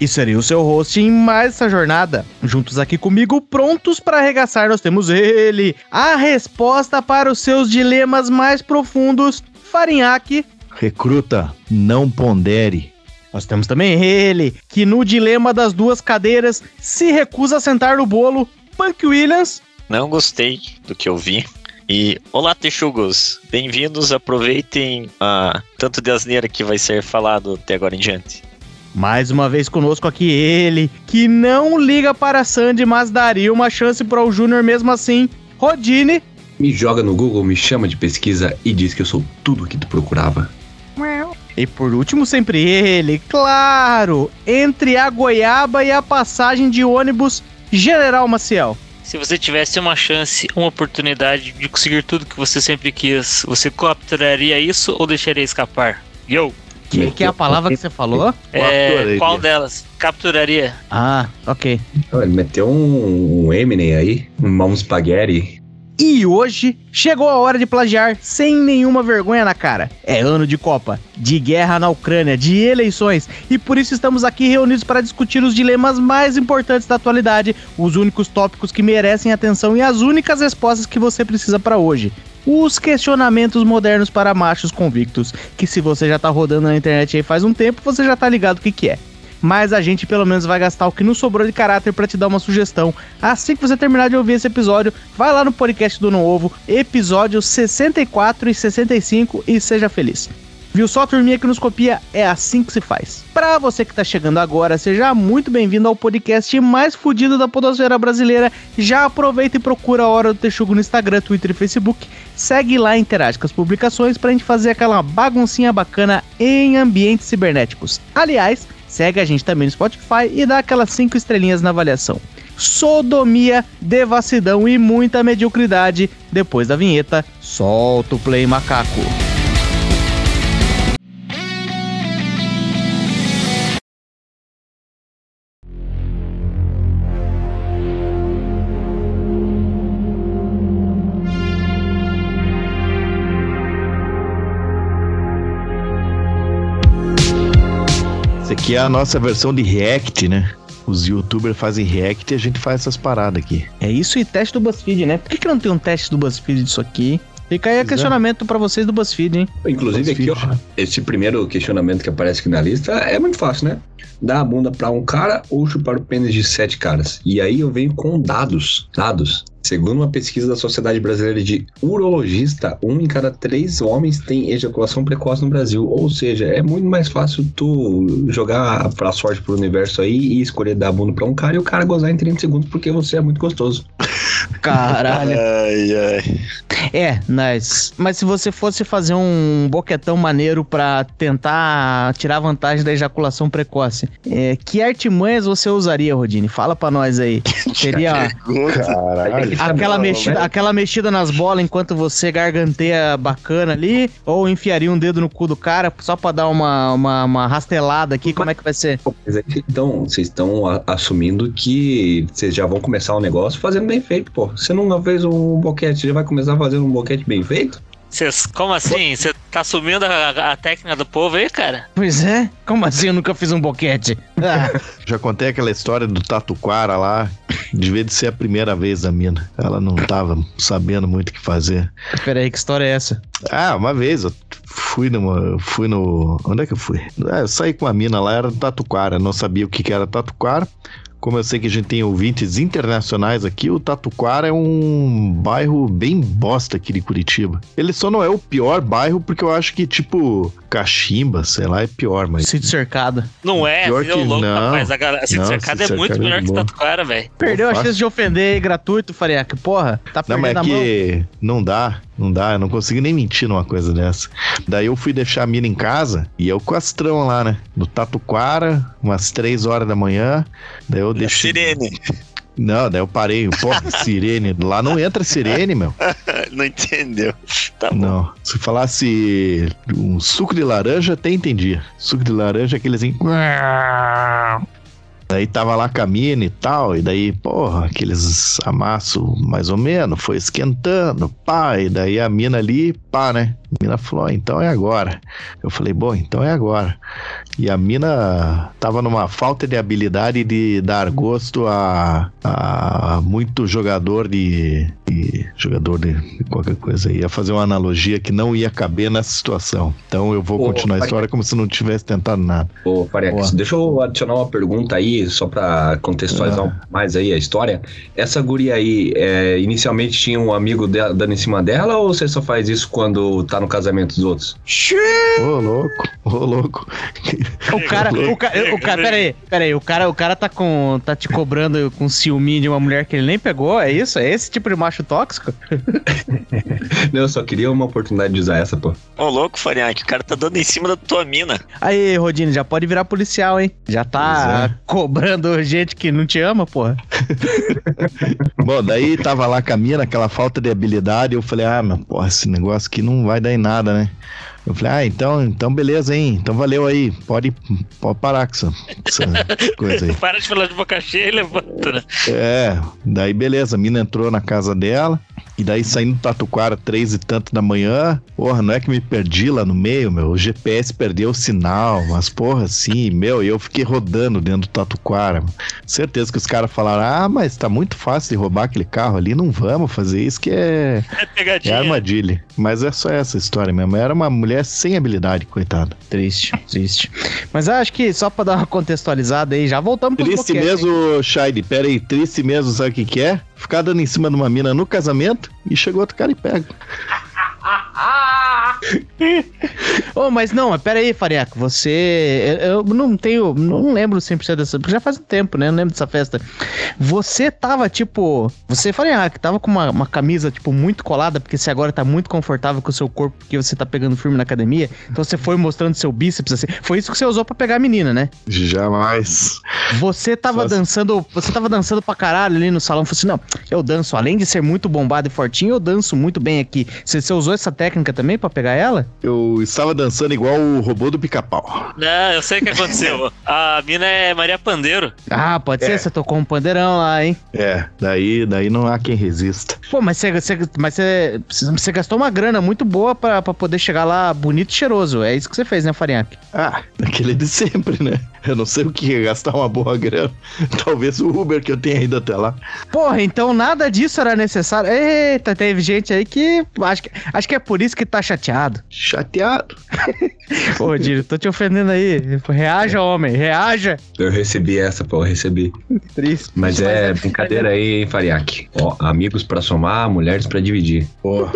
e serei o seu host em mais essa jornada. Juntos aqui comigo, prontos para arregaçar, nós temos ele, a resposta para os seus dilemas mais profundos, Farinhaque. Recruta, não pondere. Nós temos também ele, que no dilema das duas cadeiras se recusa a sentar no bolo, Punk Williams. Não gostei do que eu vi. E olá, texugos! Bem-vindos, aproveitem a tanto de asneira que vai ser falado até agora em diante. Mais uma vez conosco aqui ele, que não liga para a Sandy, mas daria uma chance para o Júnior mesmo assim. Rodine. Me joga no Google, me chama de pesquisa e diz que eu sou tudo o que tu procurava. E por último, sempre ele, claro, entre a goiaba e a passagem de ônibus, General Maciel. Se você tivesse uma chance, uma oportunidade de conseguir tudo que você sempre quis, você capturaria isso ou deixaria escapar? Yo! Que, que é a palavra que você falou? É, qual delas? Capturaria. Ah, ok. Ele meteu um, um Eminem aí, um spaghetti. E hoje chegou a hora de plagiar sem nenhuma vergonha na cara. É ano de Copa, de guerra na Ucrânia, de eleições, e por isso estamos aqui reunidos para discutir os dilemas mais importantes da atualidade, os únicos tópicos que merecem atenção e as únicas respostas que você precisa para hoje. Os questionamentos modernos para machos convictos, que se você já tá rodando na internet aí faz um tempo, você já tá ligado o que que é mas a gente pelo menos vai gastar o que não sobrou de caráter para te dar uma sugestão. Assim que você terminar de ouvir esse episódio, vai lá no podcast do Novo, episódios 64 e 65 e seja feliz. Viu só, turminha que nos copia? É assim que se faz. Para você que tá chegando agora, seja muito bem-vindo ao podcast mais fudido da podosfera brasileira. Já aproveita e procura a Hora do Texugo no Instagram, Twitter e Facebook. Segue lá e interage com as publicações pra gente fazer aquela baguncinha bacana em ambientes cibernéticos. Aliás, Segue a gente também no Spotify e dá aquelas 5 estrelinhas na avaliação. Sodomia, devassidão e muita mediocridade. Depois da vinheta, solta o play macaco. Aqui é a nossa versão de React, né? Os youtubers fazem React e a gente faz essas paradas aqui. É isso e teste do BuzzFeed, né? Por que, que não tem um teste do BuzzFeed disso aqui? Fica aí o questionamento para vocês do BuzzFeed, hein? Inclusive BuzzFeed, aqui, ó, esse primeiro questionamento que aparece aqui na lista é muito fácil, né? Dar a bunda para um cara ou chupar o pênis de sete caras. E aí eu venho com dados, dados. Segundo uma pesquisa da Sociedade Brasileira de Urologista, um em cada três homens tem ejaculação precoce no Brasil. Ou seja, é muito mais fácil tu jogar pra sorte pro universo aí e escolher dar bunda pra um cara e o cara gozar em 30 segundos porque você é muito gostoso. Caralho. ai, ai. É, nice. Mas se você fosse fazer um boquetão maneiro pra tentar tirar vantagem da ejaculação precoce, é, que artimanhas você usaria, Rodine? Fala pra nós aí. Seria. Caralho aquela, mexida, aquela mexida nas bolas enquanto você garganteia bacana ali? Ou enfiaria um dedo no cu do cara só pra dar uma, uma, uma rastelada aqui? Como é que vai ser? Então, vocês estão assumindo que vocês já vão começar o um negócio fazendo bem feito, pô. Você nunca fez um boquete, já vai começar fazendo um boquete bem feito? Cês, como assim? Você tá assumindo a, a, técnica do povo aí, cara? Pois é. Como assim eu nunca fiz um boquete? Ah. Já contei aquela história do Tatuquara lá. Devia de ser a primeira vez da mina. Ela não tava sabendo muito o que fazer. Peraí, que história é essa? Ah, uma vez eu fui numa. Fui no. Onde é que eu fui? É, eu saí com a mina lá, era Tatuquara. Não sabia o que, que era Tatuquara. Como eu sei que a gente tem ouvintes internacionais aqui, o Tatuquara é um bairro bem bosta aqui de Curitiba. Ele só não é o pior bairro porque eu acho que, tipo, Cachimba, sei lá, é pior, mas... Sítio Cercado. Não é, pior que... louco, não, rapaz. A galera, Sítio Cercado é muito melhor é que Tatuquara, velho. Perdeu a chance de ofender gratuito, Que Porra, tá perdendo Não, mas é que não dá. Não dá, eu não consigo nem mentir numa coisa dessa. Daí eu fui deixar a mina em casa e eu com astrão lá, né? No Tatuquara, umas três horas da manhã. Daí eu deixei. Sirene. Não, daí eu parei. Porra, sirene. Lá não entra sirene, meu. Não entendeu. Tá bom. Não. Se falasse um suco de laranja, até entendia. Suco de laranja, aquele assim. Daí tava lá a mina e tal, e daí, porra, aqueles amasso mais ou menos, foi esquentando, pá, e daí a mina ali, pá, né? A mina falou, "Ah, então é agora. Eu falei, bom, então é agora. E a mina tava numa falta de habilidade de dar gosto a, a muito jogador de, de- jogador de, qualquer coisa. Ia fazer uma analogia que não ia caber nessa situação. Então eu vou Ô, continuar a Faria. história como se não tivesse tentado nada. Ô, Farex, deixa eu adicionar uma pergunta aí, só pra contextualizar pouco mais aí a história. Essa guria aí, é, inicialmente tinha um amigo dela, dando em cima dela, ou você só faz isso quando tá no casamento dos outros? Ô, louco, ô, louco. O cara, o cara, o cara, pera aí, pera aí, o cara, o cara tá com, tá te cobrando com ciúme de uma mulher que ele nem pegou, é isso? É esse tipo de macho tóxico? Não, eu só queria uma oportunidade de usar essa, pô. Ô, louco, Farinhaque, o cara tá dando em cima da tua mina. Aí, Rodine, já pode virar policial, hein? Já tá Pois cobrando gente que não te ama, porra. Bom, daí tava lá com a mina, aquela falta de habilidade. Eu falei, ah, meu, porra, esse negócio aqui não vai dar em nada, né? Eu falei, ah, então, então beleza, hein? Então valeu aí. Pode, pode parar com essa, essa coisa aí. Para de falar de boca cheia e levanta, né? É, daí beleza, a mina entrou na casa dela. E daí saindo do Tatuquara, três e tanto da manhã, porra, não é que me perdi lá no meio, meu. O GPS perdeu o sinal, mas porra, assim, meu, e eu fiquei rodando dentro do Tatuquara. Certeza que os caras falaram, ah, mas tá muito fácil de roubar aquele carro ali, não vamos fazer isso que é, É é pegadinha. armadilha. Mas é só essa história mesmo. Era uma mulher sem habilidade, coitada. Triste, triste. Mas eu acho que só pra dar uma contextualizada aí, já voltamos pro Triste mesmo, Shide, pera aí, triste mesmo, sabe o que que é? Ficar dando em cima de uma mina no casamento e chegou outro cara e pega. Ô, mas não, pera aí, Fareco, você... Eu eu não tenho... Não lembro 100% dessa... Porque já faz um tempo, né? Eu não lembro dessa festa. Você tava, tipo... Você, Fareco, tava com uma, uma camisa, tipo, muito colada, porque você agora tá muito confortável com o seu corpo, porque você tá pegando firme na academia. Então você foi mostrando seu bíceps, assim. Foi isso que você usou pra pegar a menina, né? Jamais. Você tava Só dançando... Você tava dançando pra caralho ali no salão. Falei assim, não, eu danço, além de ser muito bombado e fortinho, eu danço muito bem aqui. Você, você usou essa técnica também pra pegar ela? Eu estava dançando igual o robô do pica-pau. Não, eu sei o que aconteceu. A mina é Maria Pandeiro. Ah, pode É. ser, você tocou um pandeirão lá, hein? É, daí, daí não há quem resista. Pô, mas você, você- mas você, você gastou uma grana muito boa pra, pra poder chegar lá bonito e cheiroso. É isso que você fez, né, Farinhaque? Ah, aquele de sempre, né? Eu não sei o que é gastar uma boa grana. Talvez o Uber que eu tenha ido até lá. Porra, então nada disso era necessário. Eita, teve gente aí que. Acho que, acho que é por isso que tá chateado. Chateado. Pô, Diro, tô te ofendendo aí. Reaja, homem, reaja. Eu recebi essa, pô, eu recebi. Triste. Mas é brincadeira aí, hein, Fariac? Ó, amigos pra somar, mulheres pra dividir. Pô,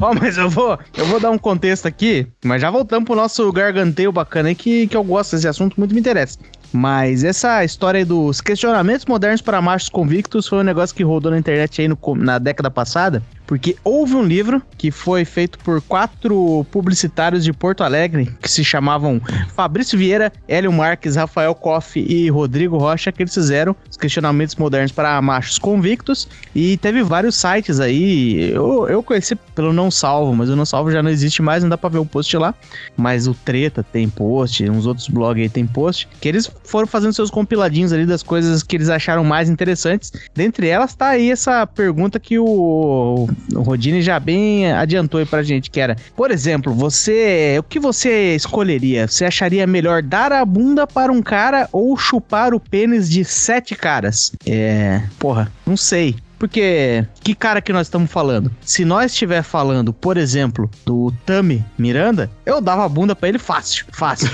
Ó, mas eu vou, eu vou dar um contexto aqui, mas já voltamos pro nosso garganteio bacana aí, que, que eu gosto desse assunto, muito me interessa. Mas essa história dos questionamentos modernos para machos convictos foi um negócio que rodou na internet aí no na década passada, porque houve um livro que foi feito por quatro publicitários de Porto Alegre, que se chamavam Fabrício Vieira, Hélio Marques, Rafael Koff e Rodrigo Rocha, que eles fizeram os questionamentos modernos para machos convictos, e teve vários sites aí. Eu, eu conheci pelo Não Salvo, mas o Não Salvo já não existe mais, não dá pra ver o post lá. Mas o Treta tem post, uns outros blogs aí tem post. Que eles foram fazendo seus compiladinhos ali das coisas que eles acharam mais interessantes. Dentre elas tá aí essa pergunta que o, o Rodine já bem adiantou aí pra gente, que era: Por exemplo, você. O que você escolheria? Você acharia melhor dar a bunda para um cara ou chupar o pênis de sete caras? É. Porra, não sei. Porque que cara que nós estamos falando? Se nós estiver falando, por exemplo, do Tami Miranda, eu dava a bunda pra ele fácil, fácil.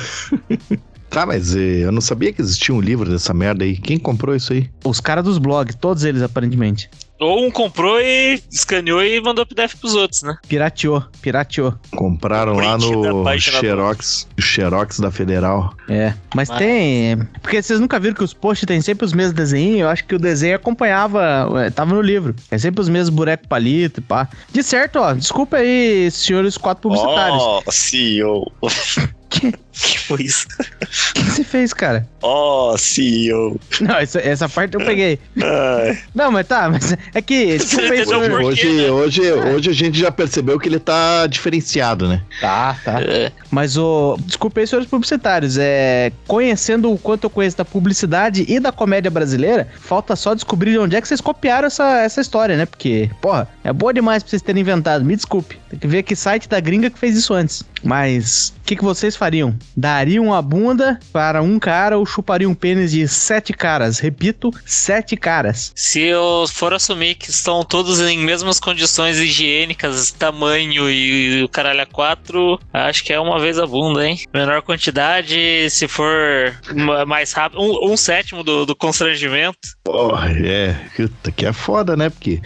tá, mas eh, eu não sabia que existia um livro dessa merda aí. Quem comprou isso aí? Os caras dos blogs, todos eles aparentemente. Ou um comprou e escaneou e mandou PDF pros outros, né? Pirateou, pirateou. Compraram lá no página do- Xerox, Xerox da Federal. É, mas Mas- tem. Porque vocês nunca viram que os posts tem sempre os mesmos desenhos. Eu acho que o desenho acompanhava. ué, Tava no livro. É sempre os mesmos boneco palito e pá. De certo, ó. Desculpa aí, senhores quatro publicitários. Oh, CEO. Que- Que Pois. O que você fez, cara? Ó, CEO. Não, essa, essa parte eu peguei. Ai, Não, mas tá, mas é que. Tipo, por quê, Hoje, né? hoje, hoje a gente já percebeu que ele tá diferenciado, né? Tá, tá. É, Mas o. Desculpa aí, senhores publicitários. É. Conhecendo o quanto eu conheço da publicidade e da comédia brasileira, falta só descobrir de onde é que vocês copiaram essa, essa história, né? Porque, porra, é boa demais pra vocês terem inventado. Me desculpe. Tem que ver que site da gringa que fez isso antes. Mas. O que, que vocês fariam? Dariam a bunda para um cara ou chupariam um pênis de sete caras? Repito, sete caras. Se eu for assumir que estão todos em mesmas condições higiênicas, tamanho e o caralho a quatro, acho que é uma vez a bunda, hein? Menor quantidade, se for ma- mais rápido, um, um sétimo do, do constrangimento. Porra, é. Puta, que é foda, né? Porque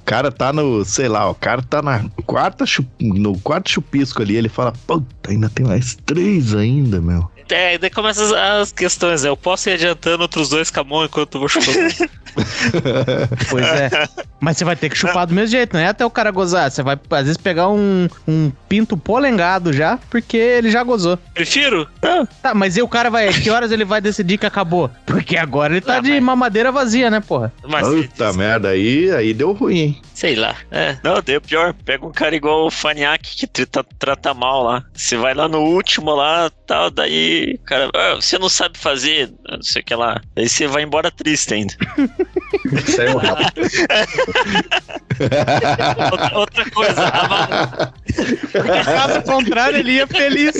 o cara tá no, sei lá, o cara tá na quarta no quarto chupisco ali, ele fala, puta, ainda tem mais três ainda, meu. É, daí começam as, as questões, né? Eu posso ir adiantando outros dois com a mão enquanto eu vou chupando. Pois é. Mas você vai ter que chupar do mesmo jeito, não é até o cara gozar. Você vai, às vezes, pegar um, um pinto polengado já, porque ele já gozou. Prefiro? Tá, mas e o cara vai. Que horas ele vai decidir que acabou? Porque agora ele tá Ah, de mas- mamadeira vazia, né, porra? Mas, Puta merda, aí, aí deu ruim, hein? sei lá. É. Não, deu pior. Pega um cara igual o Faniak que trata, trata mal lá. Você vai lá no último lá, tal, daí, cara, "Ah, você não sabe fazer, não sei o que lá. Aí você vai embora triste ainda. Saiu rápido. Outra, outra coisa, Caso contrário, ele ia feliz.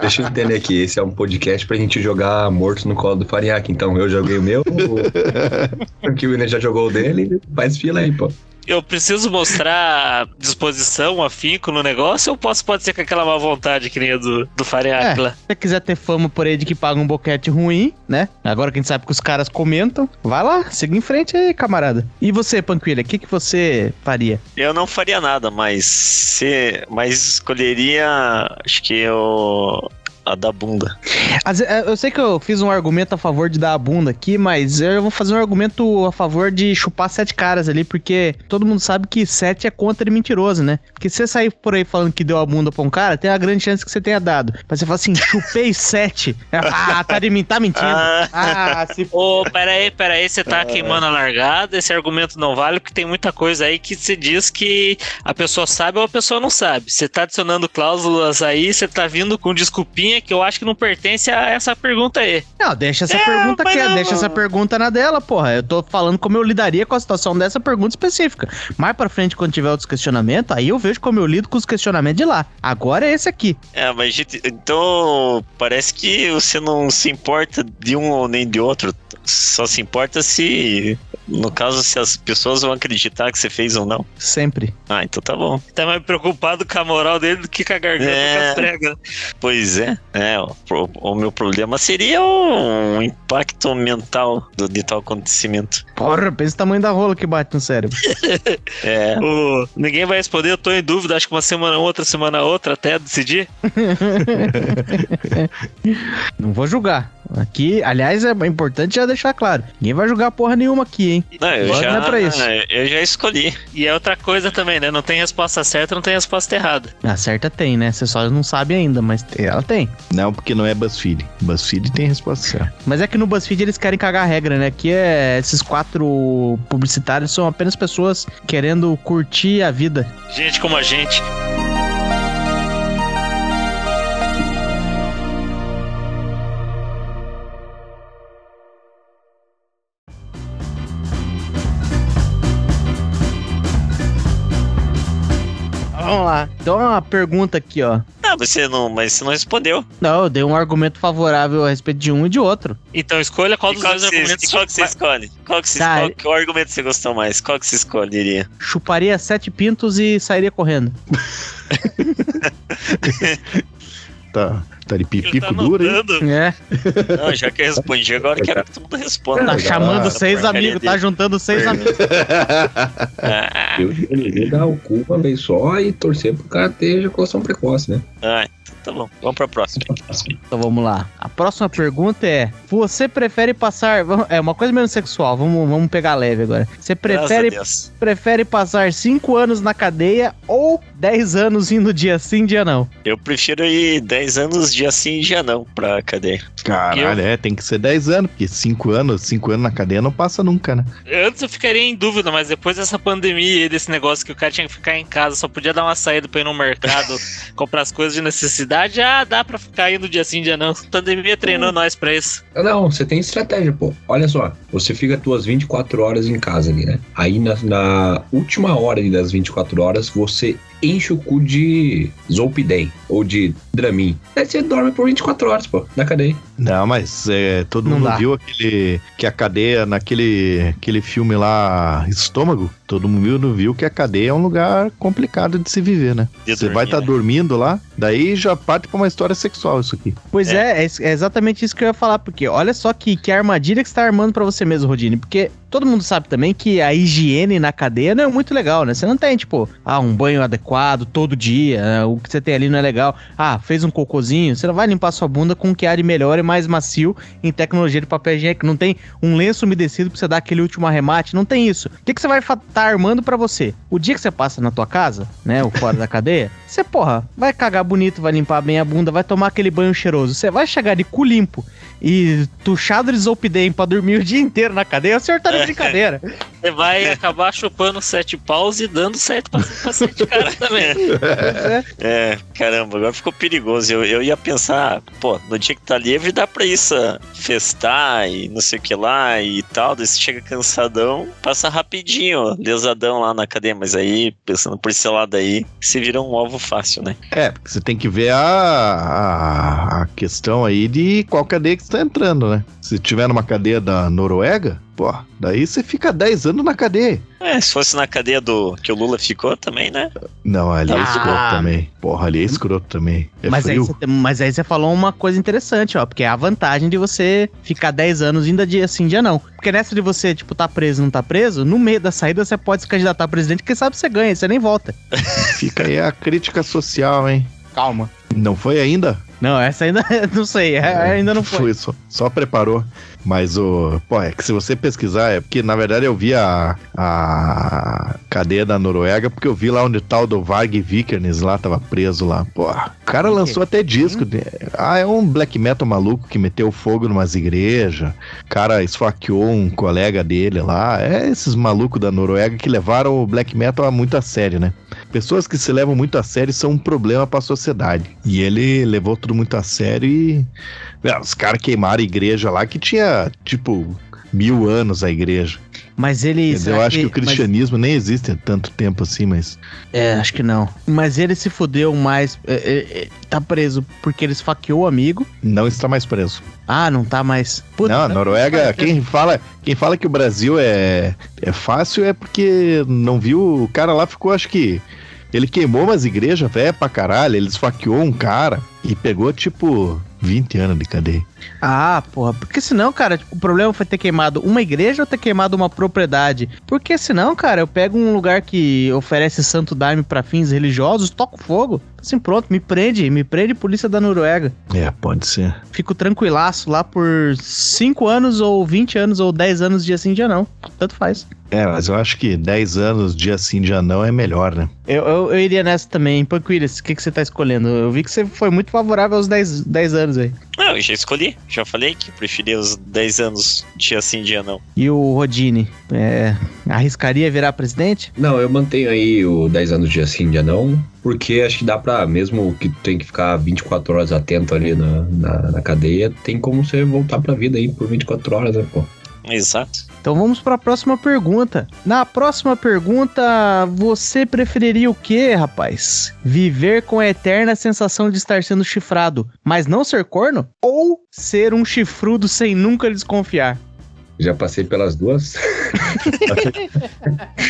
Deixa eu entender aqui, esse é um podcast pra gente jogar morto no colo do Fariak. Então eu joguei o meu, o William já jogou o dele, faz fila aí, pô. Eu preciso mostrar disposição, afinco no negócio, ou posso, pode ser com aquela má vontade que nem a do, do Fariak É. Se você quiser ter fama por aí de que paga um boquete ruim, né? Agora que a gente sabe que os caras comentam, vai lá, siga em frente aí, camarada. E você, Panquilha, o que, que você faria? Eu não faria nada, mas se, mas escolheria, acho que eu a da bunda. Ve- Eu sei que eu fiz um argumento a favor de dar a bunda aqui, mas eu vou fazer um argumento a favor de chupar sete caras ali, porque todo mundo sabe que sete é contra e mentiroso, né? Porque se você sair por aí falando que deu a bunda pra um cara, tem a grande chance que você tenha dado. Mas você fala assim, chupei sete. Ah, tá de tá mentindo. Ah. Ah, se Ô, peraí, peraí, você tá queimando a largada, esse argumento não vale, porque tem muita coisa aí que se diz que a pessoa sabe ou a pessoa não sabe. Você tá adicionando cláusulas aí, você tá vindo com desculpinha que eu acho que não pertence a essa pergunta aí. Não, deixa essa É, pergunta aqui, não- deixa essa pergunta na dela, porra. Eu tô falando como eu lidaria com a situação dessa pergunta específica. Mais pra frente, quando tiver outros questionamentos, aí eu vejo como eu lido com os questionamentos de lá. Agora é esse aqui. É, mas gente, então parece que você não se importa de um ou nem de outro. Só se importa se, no caso, se as pessoas vão acreditar que você fez ou não. Sempre. Ah, então tá bom. Tá mais preocupado com a moral dele do que com a garganta É. com as pregas. Pois é, é o, o meu problema seria um impacto mental do, de tal acontecimento. Porra, pensa o tamanho da rola que bate no cérebro. É, Ô, ninguém vai responder, eu tô em dúvida, acho que uma semana outra, semana outra, até decidir. Não vou julgar. Aqui, aliás, é importante já deixar claro. Ninguém vai julgar porra nenhuma aqui, hein? não, eu já, não é pra isso. eu já escolhi. E é outra coisa também, né? Não tem resposta certa, não tem resposta errada. A certa tem, né? Você só não sabe ainda, mas ela tem. Não, porque não é BuzzFeed. BuzzFeed tem resposta certa. Mas é que no BuzzFeed eles querem cagar a regra, né? Que é esses quatro publicitários são apenas pessoas querendo curtir a vida. Gente como a gente. Lá. Então uma pergunta aqui, ó. Ah, você não, mas você não respondeu. Não, eu dei um argumento favorável a respeito de um e de outro. Então escolha qual E dos qual, dois argumentos e qual que você escolhe? Qual que você, Tá, qual, qual argumento você gostou mais? Qual que você escolheria? Chuparia sete pintos e sairia correndo. Tá, tá de pipico tá duro, hein? É, Não, já que eu respondi, agora quero que todo mundo responda. tá chamando ah, seis amigos, tá juntando seis amigos. Ah, Eu escolheria dar o cu uma vez só e torcer pro cara ter ejaculação precoce, né? ah, então tá bom. Vamos pra próxima. Então vamos lá. A próxima pergunta é: Você prefere passar. É uma coisa menos sexual, vamos, vamos pegar leve agora. Você prefere, prefere passar cinco anos na cadeia ou 10 anos indo dia sim, dia não? Eu prefiro ir 10 anos dia sim, dia não pra cadeia. Caralho, é, tem que ser 10 anos, porque 5 anos, 5 anos na cadeia não passa nunca, né? Antes eu ficaria em dúvida, mas depois dessa pandemia e desse negócio que o cara tinha que ficar em casa, só podia dar uma saída pra ir no mercado, comprar as coisas de necessidade, ah, dá pra ficar indo dia sim, dia não. A pandemia treinou nós pra isso. Não, você tem estratégia, pô. Olha só, você fica tuas 24 horas em casa ali, né? Aí na, na última hora ali das 24 horas, você enche o cu de Zolpidem ou de Dramin. Aí você dorme por 24 horas, pô, na cadeia. Não, mas é, todo Não mundo dá. viu aquele que a cadeia naquele aquele filme lá Estômago. Todo mundo viu, não viu que a cadeia é um lugar complicado de se viver, né? De Você dormir, vai estar né? dormindo lá, daí já parte pra uma história sexual isso aqui. Pois é, é, is- é exatamente isso que eu ia falar, porque olha só que, que armadilha que você tá armando pra você mesmo, Rodine. Porque todo mundo sabe também que a higiene na cadeia não é muito legal, né? Você não tem, tipo, ah, um banho adequado todo dia, né? o que você tem ali não é legal. Ah, fez um cocôzinho, você não vai limpar sua bunda com um que ar melhor e mais macio em tecnologia de papel higiênico. Não tem um lenço umedecido pra você dar aquele último arremate, não tem isso. O que, que você vai estar armando pra você? O dia que você passa na tua casa, né, ou fora da cadeia, você, porra, vai cagar bonito, vai limpar bem a bunda, vai tomar aquele banho cheiroso. Você vai chegar de cu limpo e tuchado de Zolpidem pra dormir o dia inteiro na cadeia, o senhor tá de brincadeira. Você vai acabar chupando sete paus e dando certo pra, pra sete caras também. É. É, caramba, agora ficou perigoso. Eu, eu ia pensar, pô, no dia que tá livre dá pra isso, festar e não sei o que lá e tal. Daí você chega cansadão, passa rapidinho, lesadão lá na cadeia. Mas aí, pensando por esse lado aí, você vira um alvo fácil, né? É, porque você tem que ver a, a, a questão aí de qual cadeia que você tá entrando, né? Se tiver numa cadeia da Noruega, pô, daí você fica 10 anos na cadeia. É, se fosse na cadeia do que o Lula ficou também, né? Não, ali é Ah. escroto também. Porra, ali é escroto também. É mas, aí frio. você, tem- mas aí você falou uma coisa interessante, ó, porque é a vantagem de você ficar 10 anos ainda dia sim, dia não. Porque nessa de você, tipo, tá preso não tá preso, no meio da saída você pode se candidatar a presidente, quem sabe você ganha, você nem volta. Fica aí a crítica social, hein? Calma. Não foi ainda? Não, essa ainda, não sei, é- ainda não foi. só, só preparou. Mas o. Pô, é que se você pesquisar, é porque na verdade eu vi a, a cadeia da Noruega, porque eu vi lá onde tal do Varg Vikernes lá tava preso lá. Pô, o cara lançou até disco. de- Ah, é um black metal maluco que meteu fogo numas igrejas. O cara esfaqueou um colega dele lá. É esses malucos da Noruega que levaram o black metal a muito a sério, né? Pessoas que se levam muito a sério são um problema pra sociedade. E ele levou tudo muito a sério e. Meu, os caras queimaram a igreja lá que tinha, tipo, mil anos a igreja. Mas ele. Entendeu? será Eu acho que o mas- cristianismo nem existe há tanto tempo assim, mas. É, acho que não. Mas ele se fudeu mais. é, é, é, tá preso porque ele esfaqueou o amigo. Não está mais preso. Ah, não tá mais. Puta, não, a? Noruega, quem fala, quem fala que o Brasil é, é fácil é porque não viu. O cara lá ficou, acho que. Ele queimou umas igrejas, velho, pra caralho. Ele esfaqueou um cara e pegou, tipo, 20 anos de cadeia. Ah, porra, porque senão, cara, o problema foi ter queimado uma igreja ou ter queimado uma propriedade? Porque senão, cara, eu pego um lugar que oferece santo daime pra fins religiosos, toco fogo, assim, pronto, me prende, me prende polícia da Noruega. É, pode ser. Fico tranquilaço lá por 5 anos ou 20 anos ou 10 anos dia sim, dia não. Tanto faz. É, mas eu acho que 10 anos, dia sim, dia não, é melhor, né? Eu, eu, eu iria nessa também. Panquilis, o que, que você tá escolhendo? Eu vi que você foi muito favorável aos 10, 10 anos aí. Não, eu já escolhi. Já falei que preferia os 10 anos dia sim, dia não. E o Rodine, é, arriscaria virar presidente? Não, eu mantenho aí o 10 anos dia sim, dia não, porque acho que dá pra, mesmo que tu tem que ficar 24 horas atento ali na, na, na cadeia, tem como você voltar pra vida aí por 24 horas, né, pô? Exato. Então vamos para a próxima pergunta. Na próxima pergunta, você preferiria o quê, rapaz? Viver com a eterna sensação de estar sendo chifrado, mas não ser corno? Ou ser um chifrudo sem nunca desconfiar? Já passei pelas duas.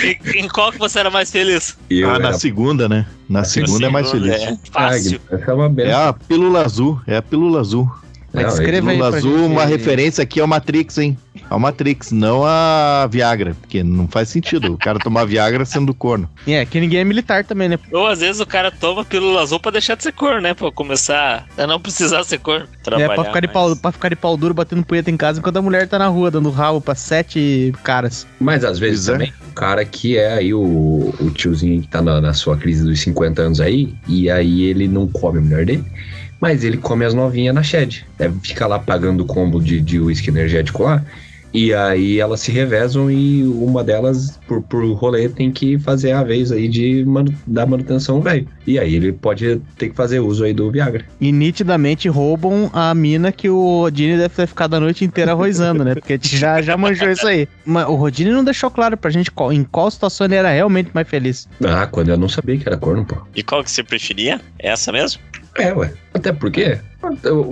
E- em qual que você era mais feliz? Eu ah, na era- segunda, né? Na segunda é mais feliz. é. Fácil. Essa é uma É a pílula azul, é a pílula azul. Mas Não, escreva aí Pílula azul, gente. uma referência aqui ao Matrix, hein? Ao Matrix, não a Viagra, porque não faz sentido o cara tomar Viagra sendo corno. É, que ninguém é militar também, né? Ou às vezes o cara toma pílula azul pra deixar de ser corno, né? Pra começar a não precisar ser corno. É, pra ficar, de mais. pau, pra ficar de pau duro batendo punheta em casa enquanto a mulher tá na rua dando rabo pra sete caras. Mas às vezes Pois é. também, o cara que é aí o, o tiozinho que tá na, na sua crise dos 50 anos aí, e aí ele não come a mulher dele, mas ele come as novinhas na shed. Deve ficar lá pagando o combo de, de uísque energético lá. E aí elas se revezam e uma delas, por, por rolê, tem que fazer a vez aí de manu dar manutenção velho. E aí ele pode ter que fazer uso aí do Viagra. E nitidamente roubam a mina que o Rodine deve ter ficado a noite inteira arrozando, né? Porque a gente já, já manjou isso aí. Mas o Rodine não deixou claro pra gente qual, em qual situação ele era realmente mais feliz. Ah, quando eu não sabia que era corno, pô. E qual que você preferia? Essa mesmo? É, ué. Até porque,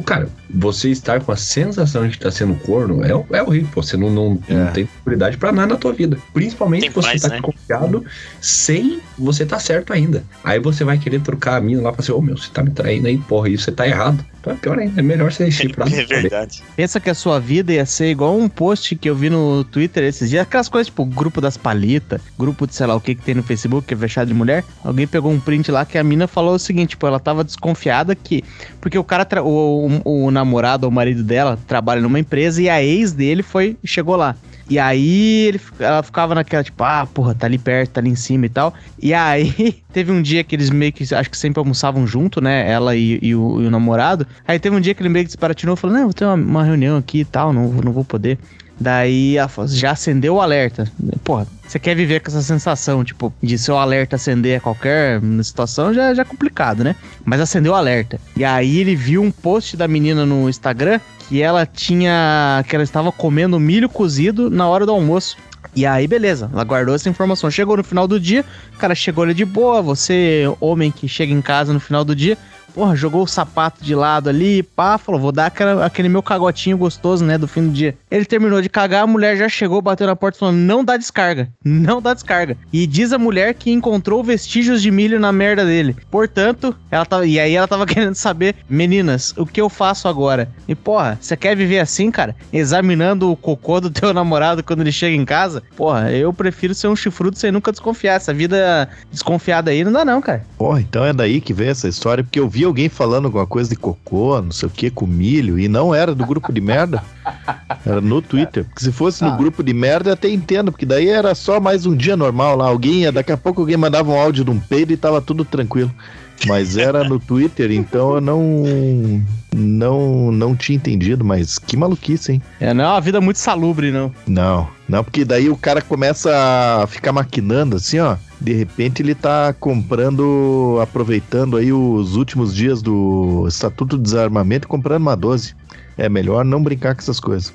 cara, você estar com a sensação de estar sendo corno é, é horrível. pô. Você não, não, É. não tem tranquilidade pra nada na tua vida. Principalmente Tem se você paz, tá né? confiado sem você tá certo ainda. Aí você vai querer trocar a mina lá pra assim, ô meu, você tá me traindo aí, porra, isso você tá errado. Então é pior ainda, é melhor você chifrar. É verdade. Pensa que a sua vida ia ser igual um post que eu vi no Twitter esses dias, aquelas coisas tipo grupo das palitas, grupo de sei lá o que que tem no Facebook, que é fechado de mulher. Alguém pegou um print lá que a mina falou o seguinte, tipo, ela tava desconfiada que. Porque o cara, tra- o, o, o namorado ou o marido dela trabalha numa empresa e a ex dele foi chegou lá. E aí ele, ela ficava naquela, tipo, ah, porra, tá ali perto, tá ali em cima e tal. E aí teve um dia que eles meio que, acho que sempre almoçavam junto, né? Ela e, e o, e o namorado. Aí teve um dia que ele meio que desparatinou e falou, não, vou ter uma, uma reunião aqui e tal, não, não vou poder. Daí falou, já acendeu o alerta. Porra, você quer viver com essa sensação, tipo, de seu alerta acender a qualquer situação, já, já é complicado, né? Mas acendeu o alerta. E aí ele viu um post da menina no Instagram que ela tinha. que ela estava comendo milho cozido na hora do almoço. E aí, beleza, ela guardou essa informação. Chegou no final do dia, o cara chegou ali de boa. Você, homem que chega em casa no final do dia, porra, jogou o sapato de lado ali, pá, falou, vou dar aquela- aquele meu cagotinho gostoso, né, do fim do dia. Ele terminou de cagar, a mulher já chegou, bateu na porta falando, não dá descarga, não dá descarga. E diz a mulher que encontrou vestígios de milho na merda dele. Portanto, ela tava, e aí ela tava querendo saber, meninas, o que eu faço agora? E porra, você quer viver assim, cara? Examinando o cocô do teu namorado quando ele chega em casa? Porra, eu prefiro ser um chifrudo sem nunca desconfiar. Essa vida desconfiada aí não dá não, cara. Porra, então é daí que vem essa história, porque eu vi alguém falando alguma coisa de cocô, não sei o que, com milho, e não era do grupo de merda. Era no Twitter. Porque se fosse no Ah. grupo de merda, eu até entendo, porque daí era só mais um dia normal lá. Alguém ia, daqui a pouco alguém mandava um áudio de um peido e tava tudo tranquilo. Mas era no Twitter, então eu não. Não, não tinha entendido, mas que maluquice, hein? É, não é uma vida muito salubre, não. Não, não, porque daí o cara começa a ficar maquinando assim, ó. De repente ele tá comprando, aproveitando aí os últimos dias do Estatuto do Desarmamento e comprando uma 12. É melhor não brincar com essas coisas.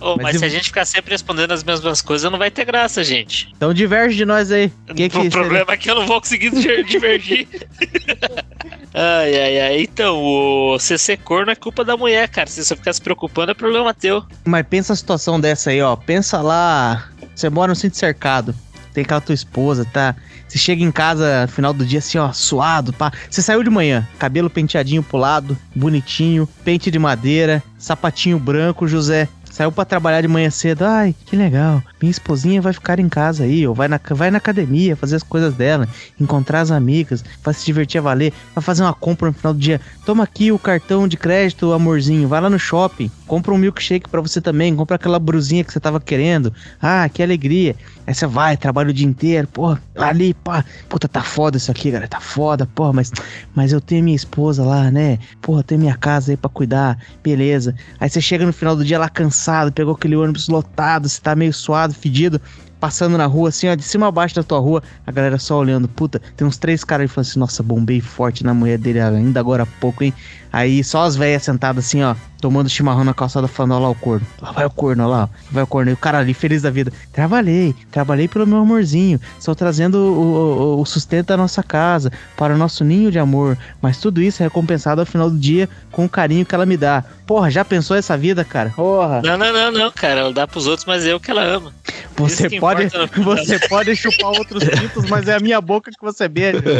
Ô, Mas mas se a gente ficar sempre respondendo as mesmas coisas, não vai ter graça, gente. Então diverge de nós aí. Que que o problema é que eu não vou conseguir diver- divergir. ai, ai, ai. Então, o CC corno é culpa da mulher, cara. Se você ficar se preocupando, é problema teu. Mas pensa a situação dessa aí, ó. Pensa lá, você mora no centro cercado, tem aquela tua esposa, tá? Você chega em casa no final do dia assim, ó, suado, pá. Você saiu de manhã, cabelo penteadinho pro lado, bonitinho, pente de madeira, sapatinho branco, José. Saiu pra trabalhar de manhã cedo. Ai, que legal. Minha esposinha vai ficar em casa aí, ou vai na, vai na academia fazer as coisas dela, encontrar as amigas, vai se divertir a valer, vai fazer uma compra no final do dia. Toma aqui o cartão de crédito, amorzinho. Vai lá no shopping, compra um milkshake pra você também, compra aquela brusinha que você tava querendo. Ah, que alegria. Aí você vai, trabalha o dia inteiro, porra, ali, pá, puta, tá foda isso aqui, galera, tá foda, porra, mas, mas eu tenho minha esposa lá, né? Porra, tenho minha casa aí pra cuidar, beleza. Aí você chega no final do dia lá cansado, pegou aquele ônibus lotado, você tá meio suado, fedido, passando na rua, assim, ó, de cima a baixo da tua rua, a galera só olhando, puta, tem uns três caras aí falando assim, nossa, bombei forte na mulher dele ainda agora há pouco, hein? Aí só as velhas sentadas assim, ó, tomando chimarrão na calçada falando, ó lá o corno, lá vai o corno, ó lá, vai o corno. E o cara ali, feliz da vida, trabalhei, trabalhei pelo meu amorzinho, estou trazendo o, o, o sustento da nossa casa, para o nosso ninho de amor, mas tudo isso é recompensado ao final do dia com o carinho que ela me dá. Porra, já pensou essa vida, cara? Porra, Não, não, não, não, cara. Ela dá pros outros, mas é o que ela ama. você isso pode, você pode chupar outros pintos, mas é a minha boca que você beija.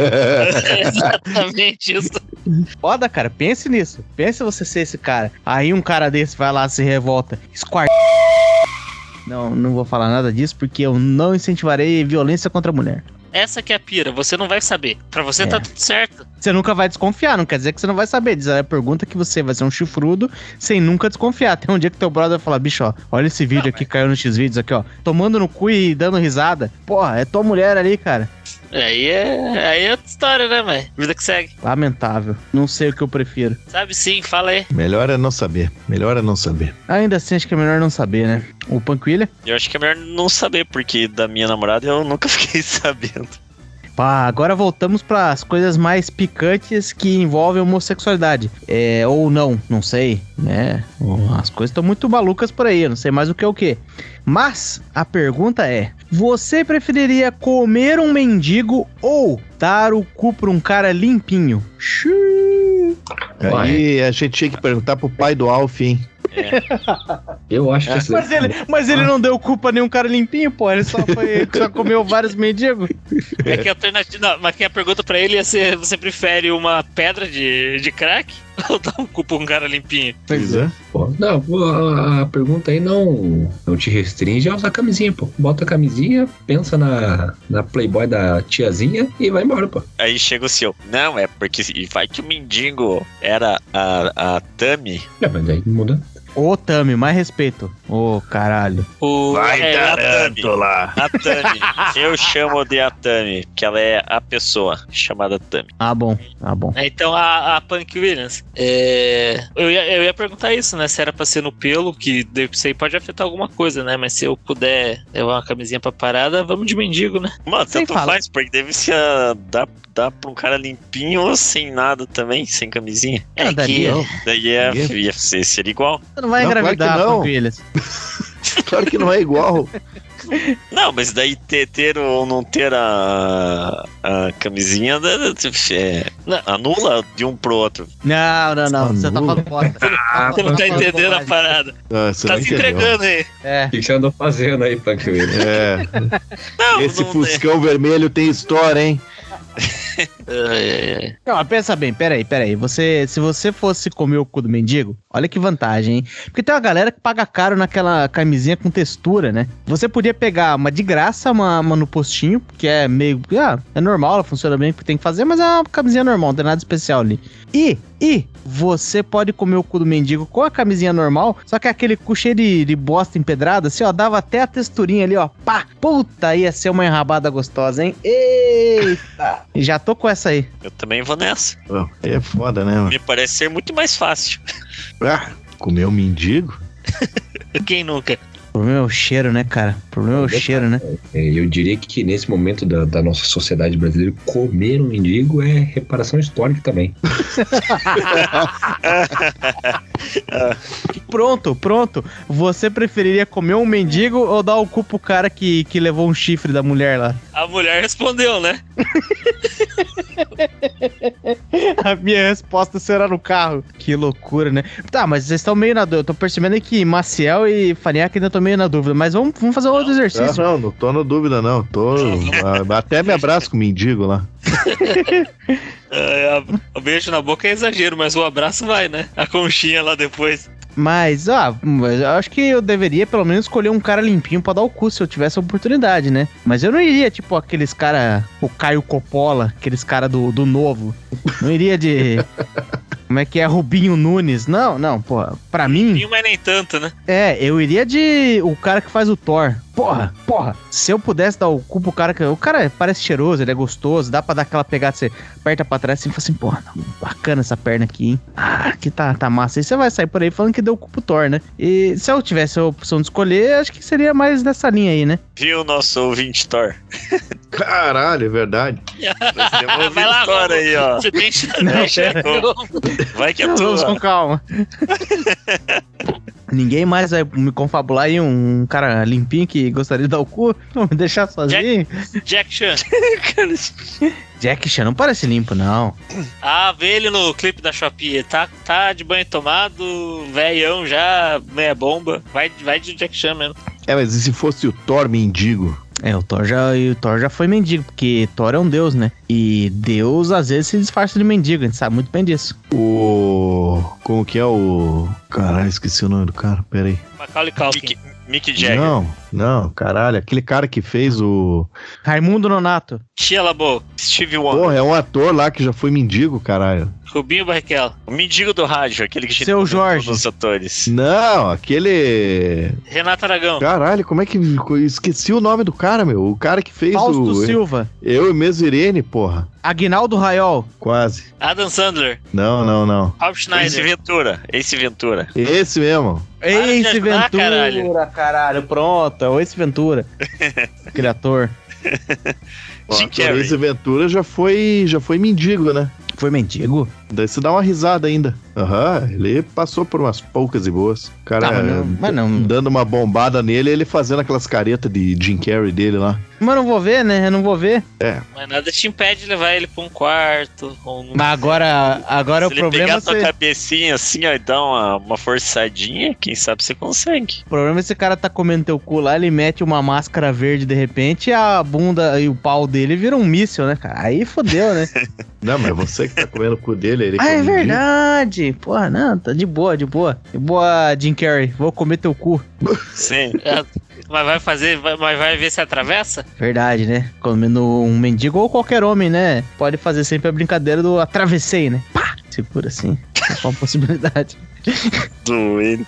É exatamente isso. Foda, cara. Pense nisso. Pense você ser esse cara. Aí um cara desse vai lá, se revolta. Squart. Não, não vou falar nada disso porque eu não incentivarei violência contra a mulher. Essa que é a pira, você não vai saber. Pra você É. tá tudo certo. Você nunca vai desconfiar, não quer dizer que você não vai saber. Diz a pergunta que você vai ser um chifrudo sem nunca desconfiar. Tem um dia que teu brother vai falar, bicho, ó, olha esse vídeo aqui, caiu no X-Vídeos aqui, ó. Tomando no cu e dando risada. Porra, é tua mulher ali, cara. Aí é, aí é outra história, né, velho? Vida que segue. Lamentável. Não sei o que eu prefiro. Sabe sim, fala aí. Melhor é não saber. Melhor é não saber. Ainda assim, acho que é melhor não saber, né? O Panquilha? Eu acho que é melhor não saber, porque da minha namorada eu nunca fiquei sabendo. Pá, agora voltamos para as coisas mais picantes que envolvem homossexualidade. É, ou não, não sei, né? As coisas estão muito malucas por aí, eu não sei mais o que é o que. Mas a pergunta é: você preferiria comer um mendigo ou dar o cu pra um cara limpinho? Xiii. Aí a gente tinha que perguntar pro pai do Alf, hein? Eu acho que É. essa Mas ele, mas ele não deu culpa a nenhum cara limpinho, pô. Ele só, foi, só comeu vários mendigos. É que a alternativa. Não, mas quem a pergunta pra ele ia ser: você prefere uma pedra de, de crack ou dar um cu pra um cara limpinho? Pois é. Pô, Não, a, a pergunta aí não, não te restringe a usar camisinha, pô. Bota a camisinha, pensa na, na Playboy da tiazinha e vai embora, pô. Aí chega o seu. Não, é porque vai que o mendigo era a, a Tami. É, mas aí muda. Ô, Tami, mais respeito. Ô, caralho. O, é, a Tami. lá. A Tami. eu chamo de a Tami, que ela é a pessoa chamada Tami. Ah, bom. Ah, bom. É, Então a, a Punk Williams, é, eu, ia, eu ia perguntar isso, né? Se era pra ser no pelo, que isso aí pode afetar alguma coisa, né? Mas se eu puder levar uma camisinha pra parada, vamos de mendigo, né? Mano, Sem tanto faz, porque deve ser ah, dá, dá pra um cara limpinho ou sem nada também, sem camisinha. É Ah, daria. que Daí ia, Ninguém- ia ser, seria igual. Você não vai Não, claro engravidar, que não. Panquilhas. Claro que não é igual. Não, mas daí ter, ter ou não ter a, a camisinha da- é, anula de um pro outro. Não, não, não. Só Você tá falando bosta. Você não tá entendendo a parada. Ah, você Tá se entendeu. entregando aí. É. O que que você andou fazendo aí, Punk Williams? É. Não, Esse não, Fuscão vermelho tem história, hein? Não, mas pensa bem, peraí, peraí. Você, se você fosse comer o cu do mendigo, olha que vantagem, hein? Porque tem uma galera que paga caro naquela camisinha com textura, né? Você podia pegar uma de graça, uma, uma no postinho, que é meio. Ah, é normal, ela funciona bem porque tem que fazer, mas é uma camisinha normal, não tem nada especial ali. E, e, você pode comer o cu do mendigo com a camisinha normal, só que aquele cu cheio de, de bosta empedrada, assim, ó, dava até a texturinha ali, ó, pá, puta, ia ser uma enrabada gostosa, hein? Eita! E já tô com essa aí. Eu também vou nessa. Aí é foda, né, mano? Me parece ser muito mais fácil. Ah, comer um mendigo? Quem nunca? O problema é o cheiro, né, cara? O problema é o cheiro, né? É, Eu diria que nesse momento da, da nossa sociedade brasileira, comer um mendigo é reparação histórica também. Pronto, pronto. Você preferiria comer um mendigo ou dar o cu pro cara que, que levou um chifre da mulher lá? A mulher respondeu, né? A minha resposta será no carro. Que loucura, né? Tá, mas vocês estão meio na dúvida. Eu tô percebendo aí que Maciel e Faniac ainda estão meio na dúvida. Mas vamos, vamos fazer outro Não, exercício. não, não tô na dúvida, não. Tô. Até me abraço com o mendigo lá. É, a- o beijo na boca é exagero, mas o abraço vai, né? A conchinha lá depois. Mas, ah, mas eu acho que eu deveria pelo menos escolher um cara limpinho pra dar o cu se eu tivesse a oportunidade, né? Mas eu não iria, tipo, aqueles cara, o Caio Coppola, aqueles cara do, do novo. Não iria de. Como é que é? Rubinho Nunes. Não, não, porra. Pra mim, Vinho, mas nem tanto, né? é, eu iria de. O cara que faz o Thor. Porra, porra. Se eu pudesse dar o cu pro cara que. O cara parece cheiroso, ele é gostoso, dá pra dar aquela pegada, você aperta pra trás assim e fala assim, porra, não, bacana essa perna aqui, hein? Ah, aqui tá, tá massa. E você vai sair por aí falando que deu o cu pro Thor, né? E se eu tivesse a opção de escolher, acho que seria mais nessa linha aí, né? Viu o nosso ouvinte Thor? Caralho, é verdade. Um Vai lá, Thor aí, ó. Você tem chance. Não, Não, Vai que é Vamos com calma. Ninguém mais vai me confabular aí um cara limpinho que gostaria de dar o cu? Não, me deixar sozinho? Jack Chan. Jack Chan não parece limpo, não. Ah, vê ele no clipe da Shopee. Tá, tá de banho tomado, velhão já, meia bomba. Vai, vai de Jack Chan mesmo. É, mas e se fosse o Thor mendigo? É, o Thor já, o Thor já foi mendigo, porque Thor é um deus, né? E Deus às vezes se disfarça de mendigo, a gente sabe muito bem disso. O. Como que é o. Caralho, esqueci o nome do cara. Pera aí. Macaulay Culkin. Mick, Mick Jagger. Não, não, caralho. Aquele cara que fez o. Raimundo Nonato. Shia LaBeouf. Steve Wonder. Porra, é um ator lá que já foi mendigo, caralho. Rubinho Barrichello. O mendigo do rádio, aquele que Seu Jorge. nos atores. Não, aquele. Renato Aragão. Caralho, como é que. Esqueci o nome do cara, meu. O cara que fez Fausto o. Silva. Eu e mesmo Irene, porra. Aguinaldo Raiol. Quase. Adam Sandler. Não, não, não. Rob Ace Schneider. Ventura. Ace Ventura. Esse mesmo. Ace ajudar, Ventura, caralho. caralho. Pronto, é o Ace Ventura. Aquele ator. Ó, Jim Carrey. Ace Ventura já foi, já foi mendigo, né? Foi mendigo? Daí você dá uma risada ainda. Aham, ele passou por umas poucas e boas. O cara Tá, mas não- mas não- dando uma bombada nele, ele fazendo aquelas caretas de Jim Carrey dele lá. Mas não vou ver, né? Eu não vou ver. Mas nada te impede de levar ele pra um quarto. Ou num... Mas agora, agora Se o ele problema pegar é tua você... cabecinha assim, ó, e dar uma, uma forçadinha, quem sabe você consegue. O problema é esse cara tá comendo teu cu lá, ele mete uma máscara verde de repente e a bunda e o pau dele vira um míssil, né, cara? Aí fodeu, né? Não, mas você que tá comendo o cu dele, ele que ah, é verdade. Porra, não, tá de boa, de boa. De boa, Jim Carrey. Vou comer teu cu. Sim. É, Mas vai fazer, vai- mas vai ver se atravessa? Verdade, né? Comendo um mendigo ou qualquer homem, né? Pode fazer sempre a brincadeira do atravessei, né? Pá! Segura assim. É uma possibilidade. Doente.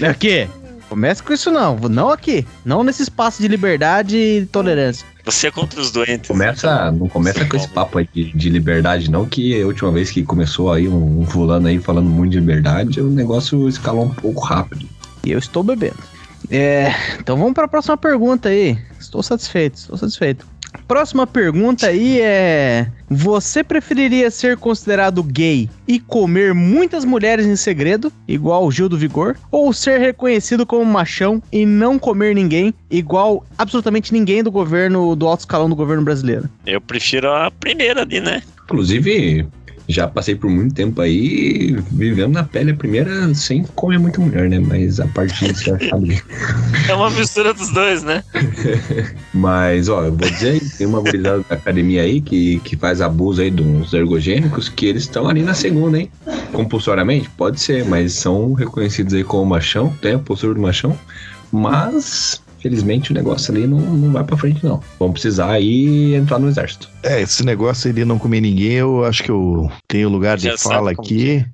É o quê? Comece com isso não. Não aqui. Não nesse espaço de liberdade e tolerância. Você é contra os doentes. Começa, não começa com esse papo aí de, de liberdade, não, que a última vez que começou aí um, um fulano aí falando muito de liberdade, o negócio escalou um pouco rápido. E eu estou bebendo. É, então vamos para a próxima pergunta aí. Estou satisfeito, estou satisfeito. Próxima pergunta aí é: Você preferiria ser considerado gay e comer muitas mulheres em segredo, igual o Gil do Vigor, ou ser reconhecido como machão e não comer ninguém, igual absolutamente ninguém do governo, do alto escalão do governo brasileiro? Eu prefiro a primeira ali, né? Inclusive, já passei por muito tempo aí vivendo na pele a primeira sem comer muita mulher, né? Mas a parte disso já sabe. É uma mistura dos dois, né? Mas, ó, eu vou dizer, tem uma gurizada da academia aí que, que faz abuso aí uns ergogênicos que eles estão ali na segunda, hein? Compulsoriamente? Pode ser, mas são reconhecidos aí como machão, tem a postura do machão, mas, felizmente, o negócio ali não, não vai pra frente, não. Vão precisar aí entrar no exército. É, esse negócio aí de não comer ninguém, eu acho que eu tenho lugar de Já sabe fala aqui.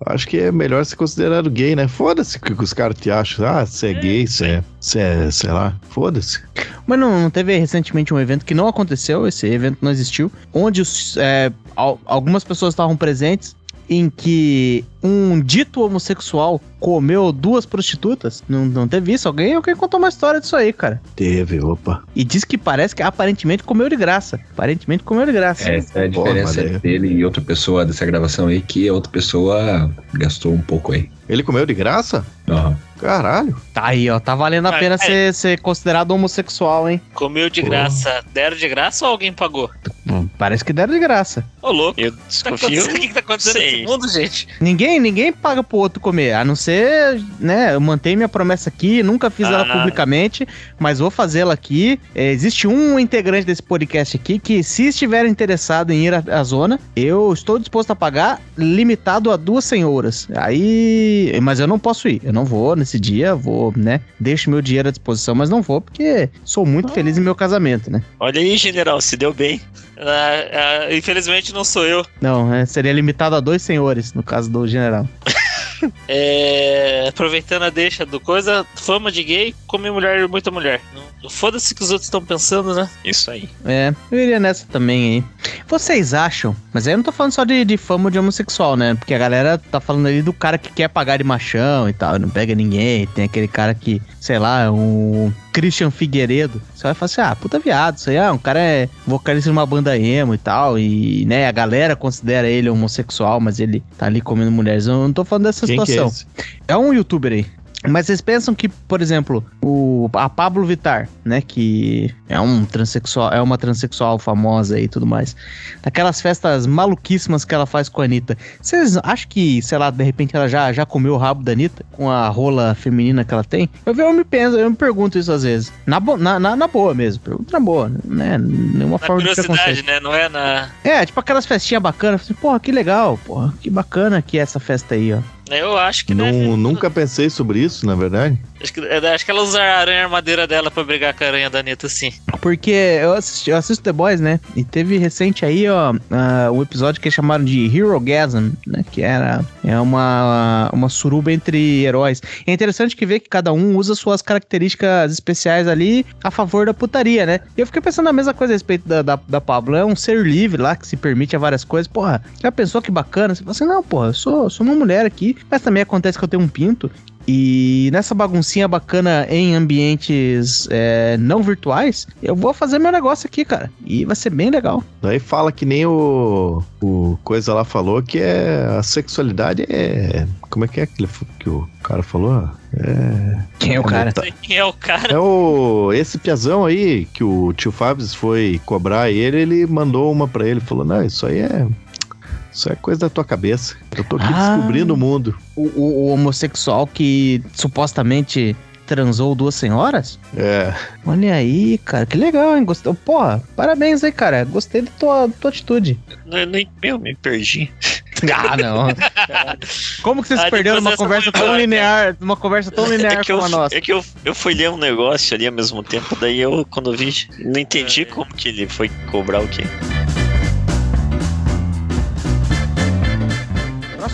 Eu Acho que é melhor ser considerado gay, né? Foda-se o que os caras te acham. Ah, você é gay, você é, você é, sei lá. Foda-se. Mas não, não teve recentemente um evento que não aconteceu, esse evento não existiu, onde os, é, al- algumas pessoas estavam presentes em que um dito homossexual comeu duas prostitutas? Não, não teve isso? Alguém, alguém contou uma história disso aí, cara. Teve, opa. E diz que parece que aparentemente comeu de graça. Aparentemente comeu de graça. Essa é a diferença é- dele e outra pessoa dessa gravação aí, que a outra pessoa gastou um pouco aí. Ele comeu de graça? Aham. Caralho. Tá aí, ó. Tá valendo a Mas, pena é. ser, ser considerado homossexual, hein? Comeu de Pô. graça. Deram de graça ou alguém pagou? Hum, Parece que deram de graça. Ô, louco. Eu Tá desconfio. acontecendo- O que, que tá acontecendo nesse mundo, gente? Ninguém, ninguém paga pro outro comer, a não ser, né, eu mantenho minha promessa aqui, nunca fiz ela Ah. publicamente, mas vou fazê-la aqui. É, existe um integrante desse podcast aqui que, se estiver interessado em ir à, à zona, eu estou disposto a pagar limitado a duas senhoras. Aí, mas eu não posso ir, eu não vou nesse dia, vou, né, deixo meu dinheiro à disposição, mas não vou porque sou muito feliz em meu casamento, né? Olha aí, general, se deu bem. Ah, ah, infelizmente não sou eu. Não, é, seria limitado a dois senhores, no caso do general. É, aproveitando a deixa do coisa, fama de gay, comer mulher, muita mulher. Não- Foda-se o que os outros estão pensando, né? Isso aí. É, eu iria nessa também aí. Vocês acham? Mas aí eu não tô falando só de, de fama de homossexual, né? Porque a galera tá falando ali do cara que quer pagar de machão e tal, não pega ninguém. Tem aquele cara que, sei lá, o Christian Figueiredo. Você vai falar assim, ah, puta viado, isso aí, ah, um cara é vocalista de uma banda emo e tal. E, né, a galera considera ele homossexual, mas ele tá ali comendo mulheres. Eu não tô falando dessa Quem que é situação. esse? É um youtuber aí. Mas vocês pensam que, por exemplo, o, a Pablo Vittar, né, que é um transexual, é uma transexual famosa e tudo mais, daquelas festas maluquíssimas que ela faz com a Anitta, vocês acham que, sei lá, de repente ela já, já comeu o rabo da Anitta com a rola feminina que ela tem? Eu, eu me penso, eu me pergunto isso às vezes. Na, bo- na, na, na boa mesmo, pergunta na boa, né? Nenhuma Na forma de curiosidade, né? Não é na. É, tipo aquelas festinhas bacanas, assim, porra, que legal, porra, que bacana que é essa festa aí, ó. Eu acho que Não, deve. nunca pensei sobre isso, na verdade. Acho que, é, acho que ela usa a aranha armadeira dela pra brigar com a aranha da Anitta, sim. Porque eu, assisti, eu assisto The Boys, né? E teve recente aí, ó, uh, um episódio que eles chamaram de Hero Gasm, né? Que era é uma, uma suruba entre heróis. É interessante que vê que cada um usa suas características especiais ali a favor da putaria, né? E eu fiquei pensando a mesma coisa a respeito da, da, da Pablo. É um ser livre lá que se permite a várias coisas. Porra, já pensou que bacana? Você fala assim, não, porra, eu sou, sou uma mulher aqui, mas também acontece que eu tenho um pinto. E nessa baguncinha bacana em ambientes é, não virtuais, eu vou fazer meu negócio aqui, cara. E vai ser bem legal. Daí fala que nem o, o Coisa lá falou que é a sexualidade é. Como é que é que, que o cara falou? É. Quem é o cara? Quem é o cara? É o. Esse piazão aí que o tio Fábio foi cobrar ele, ele mandou uma pra ele. Falou: Não, isso aí é isso é coisa da tua cabeça. Eu tô aqui Ah. descobrindo o mundo. O, o- o homossexual que supostamente transou duas senhoras? É. Olha aí, cara, que legal, hein? Gostou? Porra, parabéns aí, cara. Gostei da tua, tua atitude. Não, nem, meu, me perdi. Ah, não. Como que você se Ah, perdeu depois numa dessa conversa tão embora, linear, numa conversa tão linear É que, eu, como a nossa? é que eu, eu fui ler um negócio ali ao mesmo tempo, daí eu, quando eu vi, não entendi É. como que ele foi cobrar o quê.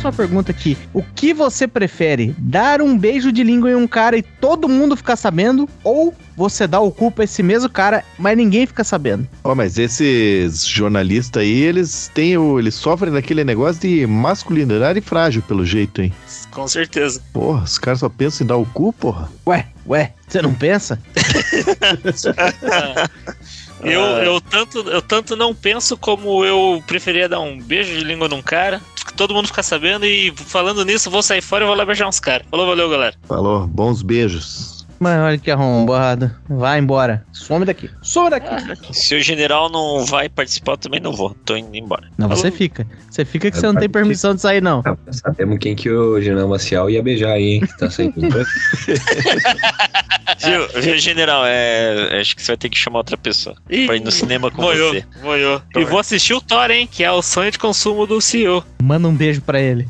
Próxima pergunta aqui. O que você prefere? Dar um beijo de língua em um cara e todo mundo ficar sabendo? Ou você dá o cu pra esse mesmo cara, mas ninguém fica sabendo? Ó, mas esses jornalistas aí, eles têm o. Eles sofrem daquele negócio de masculinidade frágil, pelo jeito, hein? Com certeza. Porra, os caras só pensam em dar o cu, porra. Ué, ué, você não pensa? Eu, Ah. eu, tanto, eu tanto não penso como eu preferia dar um beijo de língua num cara, todo mundo ficar sabendo e falando nisso, vou sair fora e vou lá beijar uns caras. Falou, valeu, galera. Falou, bons beijos. Mas olha que arrombado. Vai embora. Some daqui. Some daqui. Se o general não vai participar, eu também não vou. Tô indo embora. Não, Falou. você fica. Você fica que você não tem permissão de sair, não. Ah, sabemos quem que o General Maciel ia beijar aí, hein? Que tá saindo. Viu, viu, general? É, acho que você vai ter que chamar outra pessoa Ih, pra ir no cinema com Moiou, você. moiou. E vou assistir o Thor, hein? Que é o sonho de consumo do CEO. Manda um beijo pra ele.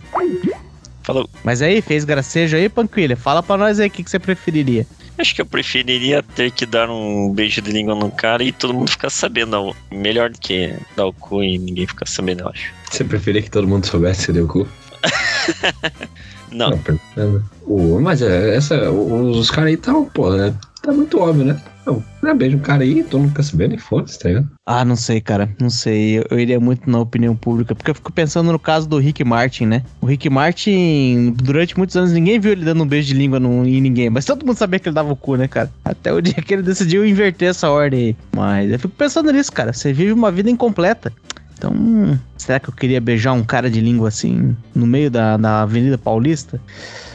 Falou. Mas aí, fez gracejo aí, Panquilha? Fala pra nós aí o que, que você preferiria. Acho que eu preferiria ter que dar um beijo de língua no cara e todo mundo ficar sabendo. Não, melhor do que dar o cu e ninguém ficar sabendo, eu acho. Você preferia que todo mundo soubesse que deu o cu? Não, perguntando. O- mas é, essa, os, caras aí tão, pô, né? Tá muito óbvio, né? Não, não beijo um cara aí, todo mundo fica sabendo e foda-se, tá ligado? Ah, não sei, cara. Não sei. Eu, eu iria muito na opinião pública. Porque eu fico pensando no caso do Rick Martin, né? O Rick Martin, durante muitos anos, ninguém viu ele dando um beijo de língua no, em ninguém. Mas todo mundo sabia que ele dava o cu, né, cara? Até o dia que ele decidiu inverter essa ordem aí. Mas eu fico pensando nisso, cara. Você vive uma vida incompleta. Então, será que eu queria beijar um cara de língua assim, no meio da, da Avenida Paulista?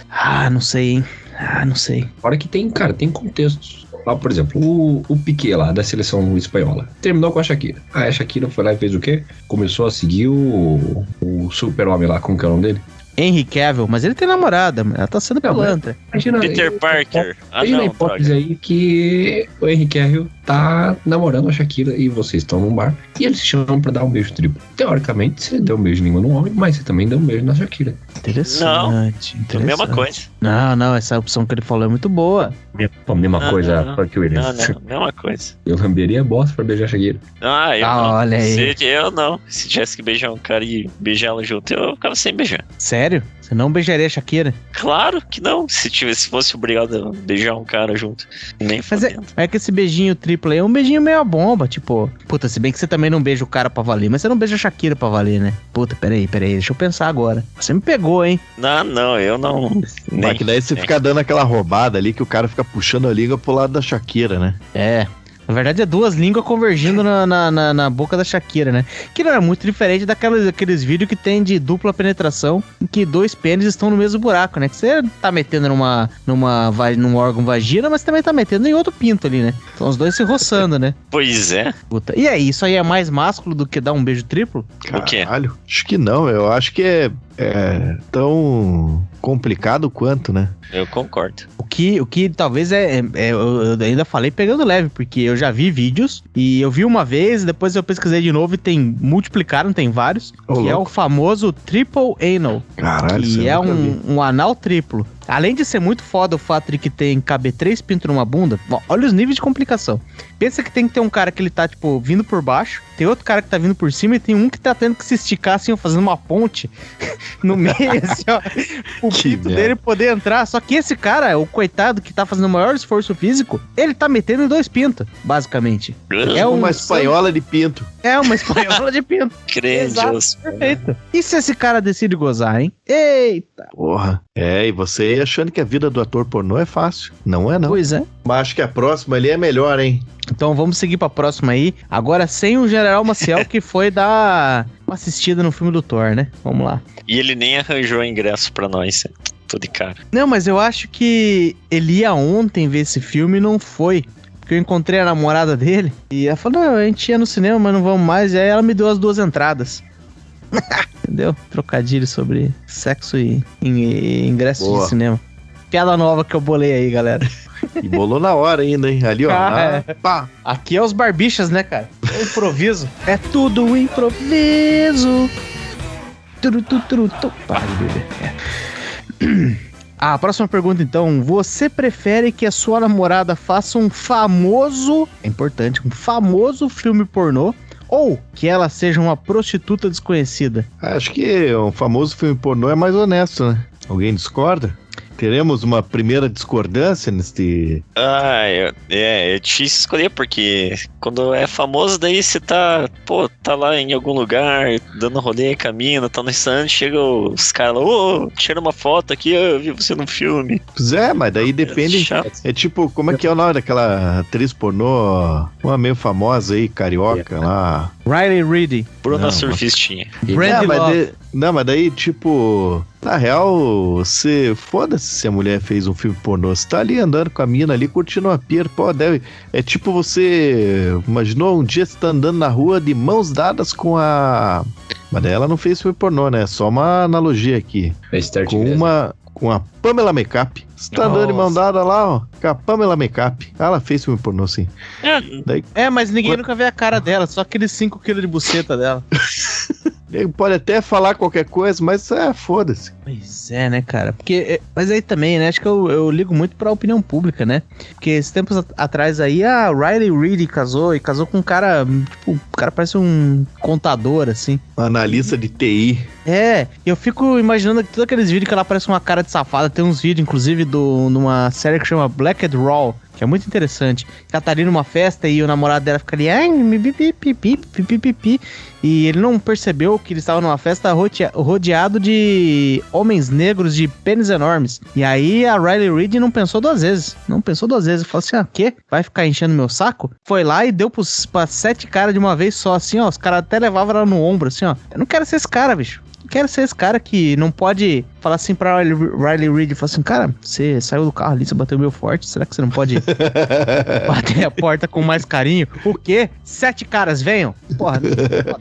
Ah, não sei, hein? Ah, não sei. Fora que tem, cara, tem contextos. Lá, por exemplo, o, o Piquet lá, da seleção espanhola, terminou com a Shakira. Aí a Shakira foi lá e fez o quê? Começou a seguir o, o super-homem lá, como que é o nome dele? Henry Cavill, mas ele tem namorada, ela tá sendo Não, pilantra. Imagina, Peter Parker. Ah, Imagina a não, hipótese droga. aí que o Henry Cavill tá namorando a Shakira e vocês estão num bar e eles te chamam pra dar um beijo triplo. Teoricamente, você deu um beijo em língua no homem, mas você também deu um beijo na Shakira. Interessante. É a interessante. mesma coisa. Não, não, essa opção que ele falou é muito boa. Pô, mesma Não, coisa, não, não. Frank Não, Williams. não, mesma coisa. Eu lamberia a bosta pra beijar a Shakira. Ah, eu Ah, não. olha aí. Se, eu não. Se tivesse que beijar um cara e beijar ela junto, eu ficava sem beijar. Sério? Você não beijaria a Shakira? Claro que não. Se tivesse, se fosse obrigado a beijar um cara junto. Nem Mas é, fazendo. é que esse beijinho triplo aí é um beijinho meio a bomba, tipo... Puta, se bem que você também não beija o cara pra valer, mas você não beija a Shakira pra valer, né? Puta, peraí, peraí, deixa eu pensar agora. Você me pegou, hein? Não, não, eu não. Mas que daí você nem. fica dando aquela roubada ali que o cara fica puxando a língua pro lado da Shakira, né? É... Na verdade, é duas línguas convergindo na, na, na- na boca da Shakira, né? Que não é muito diferente daqueles, daqueles vídeos que tem de dupla penetração, em que dois pênis estão no mesmo buraco, né? Que você tá metendo numa, numa, num órgão vagina, mas também tá metendo em outro pinto ali, né? Então os dois se roçando, né? Pois é. Puta. E aí, isso aí é mais másculo do que dar um beijo triplo? O quê? Caralho. Acho que não, eu acho que é, é tão complicado quanto, né? Eu concordo. O que, o que talvez é, é- é- Eu ainda falei pegando leve, porque eu já vi vídeos e eu vi uma vez, depois eu pesquisei de novo e tem. Multiplicaram, tem vários. Ô, que é o louco. famoso triple anal. Caralho, que é um, um anal triplo. Além de ser muito foda o fato de que tem caber três pintos numa bunda, ó, olha os níveis de complicação. Pensa que tem que ter um cara que ele tá, tipo, vindo por baixo, tem outro cara que tá vindo por cima e tem um que tá tendo que se esticar, assim, ó, fazendo uma ponte no meio, assim, ó. O Que pinto merda. dele poder entrar. Só que esse cara, o coitado que tá fazendo o maior esforço físico, ele tá metendo em dois pintos, basicamente. É um uma espanhola de pinto. É uma espanhola de pinto. Grandioso. Perfeito. E se esse cara decide gozar, hein? Eita. Porra. É, e você aí achando que a vida do ator pornô é fácil. Não é, não. Pois é. Mas acho que a próxima ali é melhor, hein? Então vamos seguir pra próxima aí. Agora sem o General Maciel, que foi dar uma assistida no filme do Thor, né? Vamos lá. E ele nem arranjou ingresso pra nós. Tô de cara. Não, mas eu acho que ele ia ontem ver esse filme e não foi. Porque eu encontrei a namorada dele e ela falou: não, a gente ia no cinema, mas não vamos mais. E aí ela me deu as duas entradas. Entendeu? Trocadilho sobre sexo e, e- ingressos Boa. de cinema. Piada nova que eu bolei aí, galera. E bolou na hora ainda, hein? Ali, ó. Ah, na- pá. Aqui é os barbichas, né, cara? É improviso. é tudo improviso. Turu, tu, turu, tu. Para de beber. É. Ah, a próxima pergunta então. Você prefere que a sua namorada faça um famoso, é importante, um famoso filme pornô ou que ela seja uma prostituta desconhecida? Acho que um famoso filme pornô é mais honesto, né? Alguém discorda? Teremos uma primeira discordância neste. Ah, é, é, é difícil escolher, porque quando é famoso, daí você tá, pô, tá lá em algum lugar, dando rolê, caminho, tá no restaurante, chega os caras lá, ô, tira uma foto aqui, eu vi você no filme. Pois é, mas daí depende. Chato. É tipo, como é que é o nome daquela atriz pornô, uma meio famosa aí, carioca lá? Riley Reid, Bruna Não, Surfistinha. Brandy É, mas Love. de- não, mas daí, tipo, na real, você. Foda-se se a mulher fez um filme pornô. Você tá ali andando com a mina ali, curtindo uma pira. Pô, deve. É tipo você. Imaginou um dia você tá andando na rua de mãos dadas com a. Mas daí ela não fez filme pornô, né? É só uma analogia aqui. É start Com mesmo. uma. Com a Pamela Makeup. Você tá Nossa. dada lá, ó. Com a Pamela Makeup. Ela fez filme pornô, sim. É, É, mas ninguém nunca vê a cara dela, só aqueles 5 quilos de buceta dela. Ele pode até falar qualquer coisa, mas é, foda-se. Pois é, né, cara? Porque. é, Mas aí também, né? Acho que eu, eu ligo muito pra opinião pública, né? Porque esses tempos at- atrás aí a Riley Reid casou e casou com um cara. Tipo, o cara parece um contador, assim. Analista de TI. É, eu fico imaginando que todos aqueles vídeos que ela parece uma cara de safada. Tem uns vídeos, inclusive, do, numa série que chama Black and Raw, que é muito interessante. Ela tá ali numa festa e o namorado dela fica ali, ai, me pipi, pipi, pipi, pipi. E ele não percebeu que eles estavam numa festa rodea- rodeado de homens negros de pênis enormes. E aí a Riley Reid não pensou duas vezes. Não pensou duas vezes. Falou assim: ah, quê? Vai ficar enchendo meu saco? Foi lá e deu pros, sete caras de uma vez só, assim, ó. Os caras até levavam ela no ombro, assim, ó. Eu não quero ser esse cara, bicho. Quero ser esse cara que não pode falar assim pra Riley, Riley Reid e falar assim, cara, você saiu do carro ali, você bateu meio forte, será que você não pode bater a porta com mais carinho? O quê? Sete caras venham? Porra,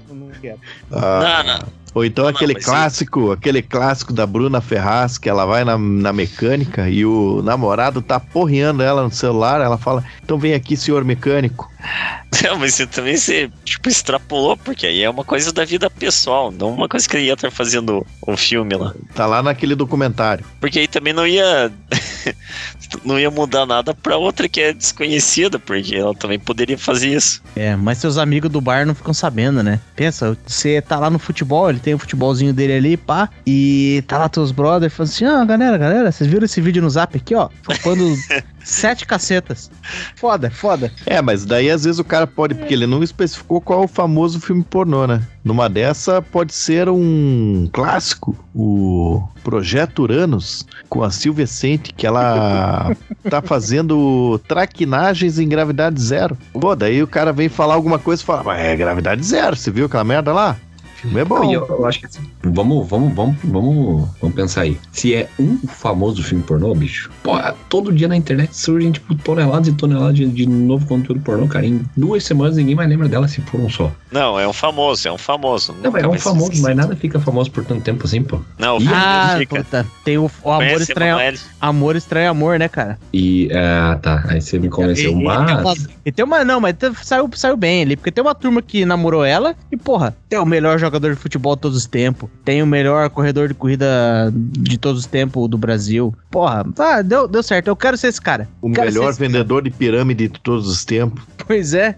não, não quero. Ah, não, não. Ou então Não, aquele clássico, aquele clássico da Bruna Ferraz, que ela vai na, na mecânica e o namorado tá porreando ela no celular, ela fala, então vem aqui, senhor mecânico. Não, mas você também você, tipo, extrapolou, porque aí é uma coisa da vida pessoal, não uma coisa que ele ia estar fazendo um filme lá. Tá lá naquele documentário. Porque aí também não ia. não ia mudar nada pra outra que é desconhecida, porque ela também poderia fazer isso. É, mas seus amigos do bar não ficam sabendo, né? Pensa, você tá lá no futebol, ele tem o futebolzinho dele ali, pá, e tá lá teus brothers falando assim, ah, galera, galera, vocês viram esse vídeo no zap aqui, ó? Chupando sete cacetas. Foda, foda. É, mas daí às vezes o cara pode, porque ele não especificou qual é o famoso filme pornô, né? Numa dessa pode ser um clássico, o Projeto Uranus, com a Silvia Sente, que ela tá fazendo traquinagens em gravidade zero. Pô, daí o cara vem falar alguma coisa e fala, mas é gravidade zero, você viu aquela merda lá? Filme é bom. E eu, eu acho que assim, vamos, vamos, vamos, vamos, vamos pensar aí. Se é um famoso filme pornô, bicho, pô, todo dia na internet surgem, tipo, toneladas e toneladas de, de novo conteúdo pornô, cara. Em duas semanas ninguém mais lembra dela se for um só. Não, é um famoso, é um famoso. Não, é um famoso, mas nada fica famoso por tanto tempo assim, pô. Não, filme Ah, fica. puta, tem o, o amor estranho. Emanuele? Amor estranho amor, né, cara? E, ah, tá, aí você me convenceu, E- e tem uma- mas... E tem uma. Não, mas saiu, saiu bem ali, porque tem uma turma que namorou ela e, porra, tem o melhor jogador de futebol de todos os tempos. Tem o melhor corredor de corrida de todos os tempos do Brasil. Porra, ah, deu, deu certo. Eu quero ser esse cara. O Quero melhor vendedor de pirâmide de todos os tempos. Pois é.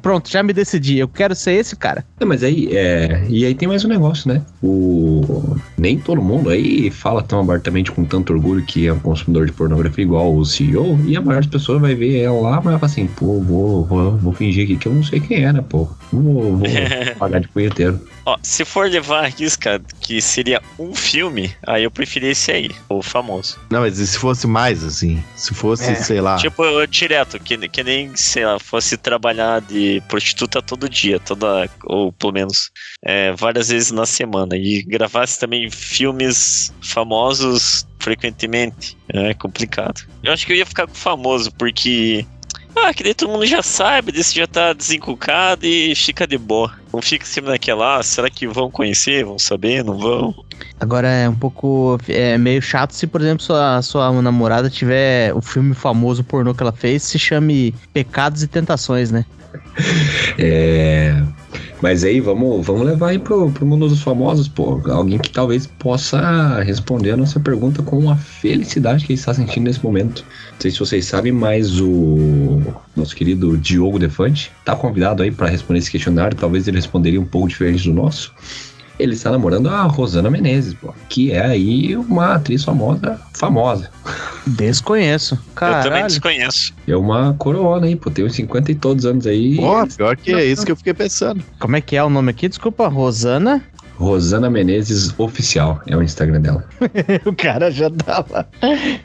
Pronto, já me decidi. Eu quero ser esse cara. Não, mas aí, é... E aí tem mais um negócio, né? O... Nem todo mundo aí fala tão abertamente com tanto orgulho que é um consumidor de pornografia igual o CEO, e a maior das pessoas vai ver ela lá, mas vai falar assim, pô, vou, vou, vou fingir aqui que eu não sei quem é, né, pô? Vou, vou pagar de punheteiro. Ó, se for levar a risca que seria um filme, aí eu preferia esse aí, o famoso. Não, mas e se fosse mais, assim? Se fosse, É. sei lá. Tipo, eu, direto, que, que nem, sei lá, fosse trabalhar de prostituta todo dia, toda, ou pelo menos é, várias vezes na semana, e gravasse também filmes famosos frequentemente, é complicado. Eu acho que eu ia ficar com o famoso, porque. Ah, que daí todo mundo já sabe, desse já tá desencucado e fica de boa. Não fica sempre naquela, ah, será que vão conhecer, vão saber, não vão? Agora é um pouco. É meio chato se, por exemplo, sua, sua namorada tiver o filme famoso pornô que ela fez se chame Pecados e Tentações, né? É... Mas aí, vamos, vamos levar aí pro, pro mundo dos famosos, pô. Alguém que talvez possa responder a nossa pergunta com a felicidade que ele está sentindo nesse momento. Não sei se vocês sabem, mas o nosso querido Diogo Defante tá convidado aí para responder esse questionário. Talvez ele responderia um pouco diferente do nosso. Ele está namorando a Rosana Menezes, pô, que é aí uma atriz famosa, famosa. Desconheço. Eu também Caralho. desconheço. É uma coroona aí, pô, tem uns 50 e todos anos aí. Pô, pior que é isso que eu fiquei pensando. Como é que é o nome aqui? Desculpa, Rosana. Rosana Menezes Oficial é o Instagram dela. o cara já tava.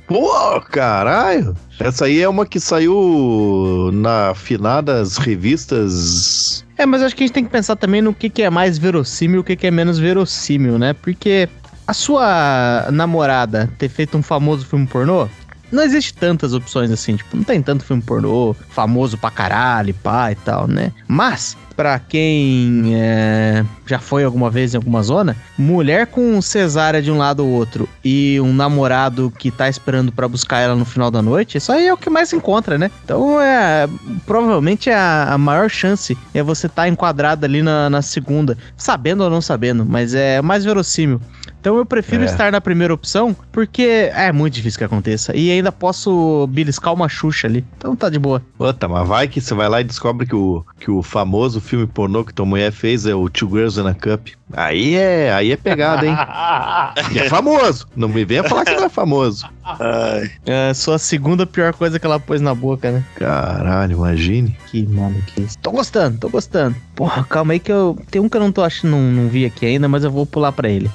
Pô, caralho! Essa aí é uma que saiu na finadas revistas. É, mas acho que a gente tem que pensar também no que, que é mais verossímil e o que, que é menos verossímil, né? Porque a sua namorada ter feito um famoso filme pornô, não existe tantas opções assim, tipo, não tem tanto filme pornô famoso pra caralho, pá e tal, né? Mas, pra quem é, já foi alguma vez em alguma zona, mulher com cesárea de um lado ou outro e um namorado que tá esperando pra buscar ela no final da noite, isso aí é o que mais encontra, né? Então é. Provavelmente a, a maior chance é você estar enquadrado ali na, na segunda, sabendo ou não sabendo, mas é mais verossímil. Então eu prefiro É. estar na primeira opção, porque é muito difícil que aconteça. E ainda posso beliscar uma Xuxa ali. Então tá de boa. Puta, mas vai que você vai lá e descobre que o, que o famoso filme pornô que tua mulher fez é o Two Girls in a Cup. Aí é, aí é pegada, hein? E é famoso. Não me venha falar que não é famoso. Ai, É só a segunda pior coisa que ela pôs na boca, né? Caralho, imagine. Que maluquice. Tô gostando, tô gostando. Porra, calma aí que eu. Tem um que eu não tô achando, não, não vi aqui ainda, mas eu vou pular pra ele.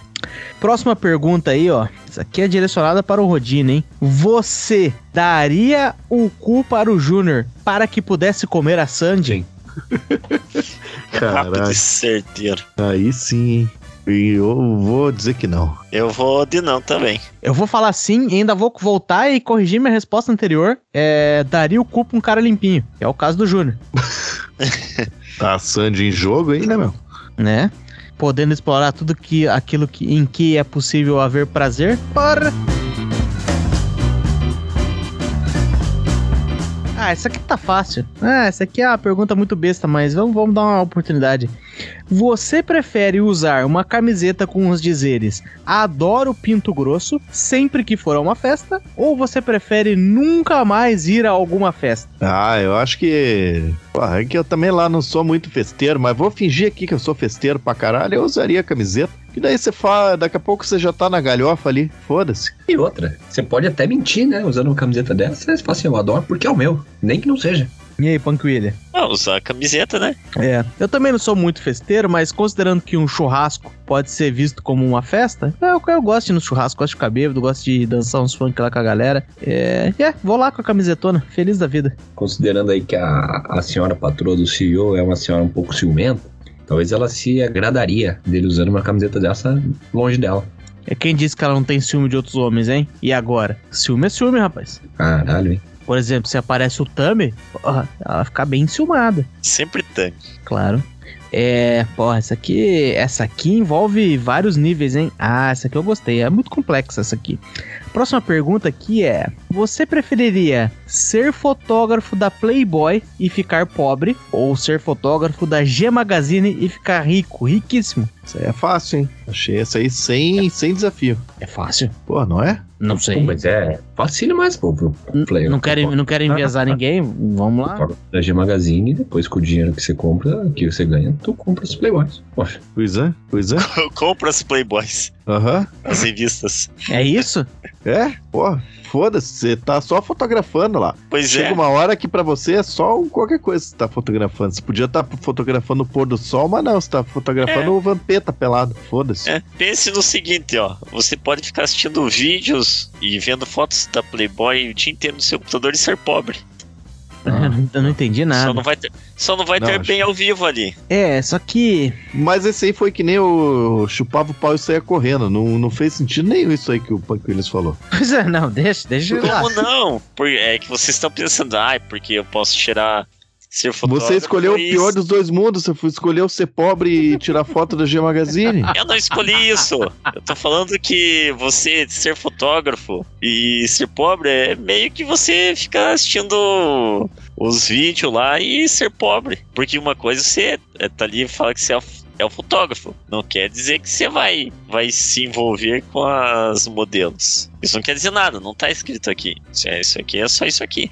Próxima pergunta aí, ó. Essa aqui é direcionada para o Rodine, hein? Você daria o cu para o Júnior para que pudesse comer a Sandy? rápido Caralho, e certeiro. aí sim, hein? E eu vou dizer que não. Eu vou de não também. Eu vou falar sim e ainda vou voltar e corrigir minha resposta anterior. É, daria o cu pra um cara limpinho. que É o caso do Júnior, Tá a Sandy em jogo aí, né, meu? né? Podendo explorar tudo que, aquilo que, em que é possível haver prazer. Para! Ah, essa aqui tá fácil. Ah, essa aqui é uma pergunta muito besta, mas vamos, vamos dar uma oportunidade. Você prefere usar uma camiseta com os dizeres Adoro Pinto Grosso sempre que for a uma festa? Ou você prefere nunca mais ir a alguma festa? Ah, eu acho que. Porra, é que eu também lá não sou muito festeiro, mas vou fingir aqui que eu sou festeiro pra caralho. Eu usaria a camiseta. E daí você fala, daqui a pouco você já tá na galhofa ali. Foda-se. E outra, você pode até mentir, né? Usando uma camiseta dessa, você fala assim, eu adoro porque é o meu. Nem que não seja. E aí, Punk William? Ah, usar a camiseta, né? É, eu também não sou muito festeiro, mas considerando que um churrasco pode ser visto como uma festa, eu, eu gosto de ir no churrasco, gosto de ficar bêbado, gosto de dançar uns funk lá com a galera. É, é, vou lá com a camisetona, feliz da vida. Considerando aí que a, a senhora patroa do CEO é uma senhora um pouco ciumenta, talvez ela se agradaria dele usando uma camiseta dessa longe dela. É quem disse que ela não tem ciúme de outros homens, hein? E agora? Ciúme é ciúme, rapaz. Caralho, hein? Por exemplo, se aparece o Tami, porra, ela fica bem ciumada, Sempre tanque. claro. É, porra, essa aqui, essa aqui envolve vários níveis, hein? Ah, essa aqui eu gostei, é muito complexa essa aqui. Próxima pergunta aqui é: Você preferiria ser fotógrafo da Playboy e ficar pobre ou ser fotógrafo da G Magazine e ficar rico, riquíssimo? Isso aí é fácil, hein? Achei essa aí sem, sem desafio. É fácil? Pô, não é? Não Pô, sei. mas é fácil demais, pô. pro player. Não querem, não querem enviesar ninguém? Vamos lá. Da G Magazine, depois com o dinheiro que você compra, que você ganha, tu compra os Playboys. Poxa, Pois é, pois é. Compra as Playboys, Aham. as revistas. É isso? É, pô, foda-se, você tá só fotografando lá. Pois Chega é. uma hora que pra você é só qualquer coisa que você tá fotografando. Você podia estar fotografando o pôr do sol, mas não, você tá fotografando É. o vampeta pelado. Foda-se. É, pense no seguinte, ó. Você pode ficar assistindo vídeos e vendo fotos da Playboy o dia inteiro no seu computador e ser pobre. Eu não, eu não entendi Só nada. não vai ter, só não vai Não, ter acho- bem ao vivo ali. É, só que. Mas esse aí foi que nem o chupava o pau e saia correndo. Não, não fez sentido nenhum isso aí que o Punk Williams falou. Pois é, não, deixa, deixa lá. Como não? Por- é que vocês estão pensando, ai, porque eu posso tirar. Você escolheu o e pior dos dois mundos. Você escolheu ser pobre e tirar foto da G Magazine. Eu não escolhi isso. Eu tô falando que você ser fotógrafo e ser pobre é meio que você ficar assistindo os vídeos lá e ser pobre. Porque uma coisa você é, tá ali e fala que você é o, é o fotógrafo. Não quer dizer que você vai, vai se envolver com as modelos. Isso não quer dizer nada, não tá escrito aqui. Isso, é, isso aqui é só isso aqui.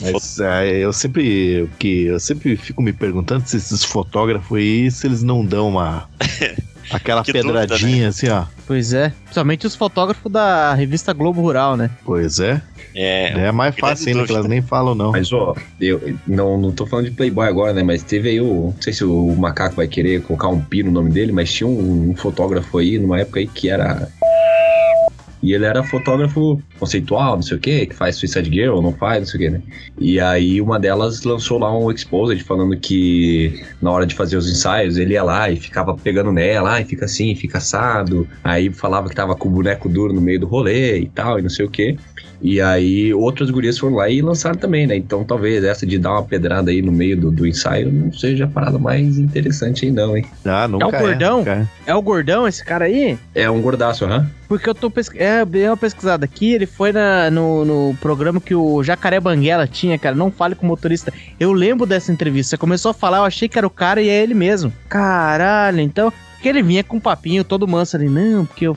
Mas é, eu sempre que eu sempre fico me perguntando se esses fotógrafos aí, se eles não dão uma aquela Que dúvida, pedradinha assim, ó. Pois é. Principalmente os fotógrafos da revista Globo Rural, né? Pois é. É, É mais grande fácil ainda que elas nem falam não. Mas, ó, eu não, não tô falando de Playboy agora, né? Mas teve aí o. Não sei se o macaco vai querer colocar um pi no nome dele, mas tinha um, um fotógrafo aí numa época aí que era. E ele era fotógrafo conceitual, não sei o que, que faz Suicide Girl, não faz, não sei o que, né? E aí uma delas lançou lá um exposed falando que na hora de fazer os ensaios ele ia lá e ficava pegando nela, ai, fica assim, fica assado. Aí falava que tava com o boneco duro no meio do rolê e tal, e não sei o que. E aí outras gurias foram lá e lançaram também, né? Então talvez essa de dar uma pedrada aí no meio do, do ensaio não seja a parada mais interessante aí não, hein? Ah, nunca É o gordão? é. É o gordão esse cara aí? É um gordaço, aham. Porque eu tô pesquisando. É, dei uma pesquisada aqui. Ele foi na- no, no programa que o Jacaré Banguela tinha, cara. Não fale com o motorista. Eu lembro dessa entrevista. Você começou a falar, eu achei que era o cara e é ele mesmo. Caralho, então. Porque ele vinha com um papinho todo manso ali. Não, porque eu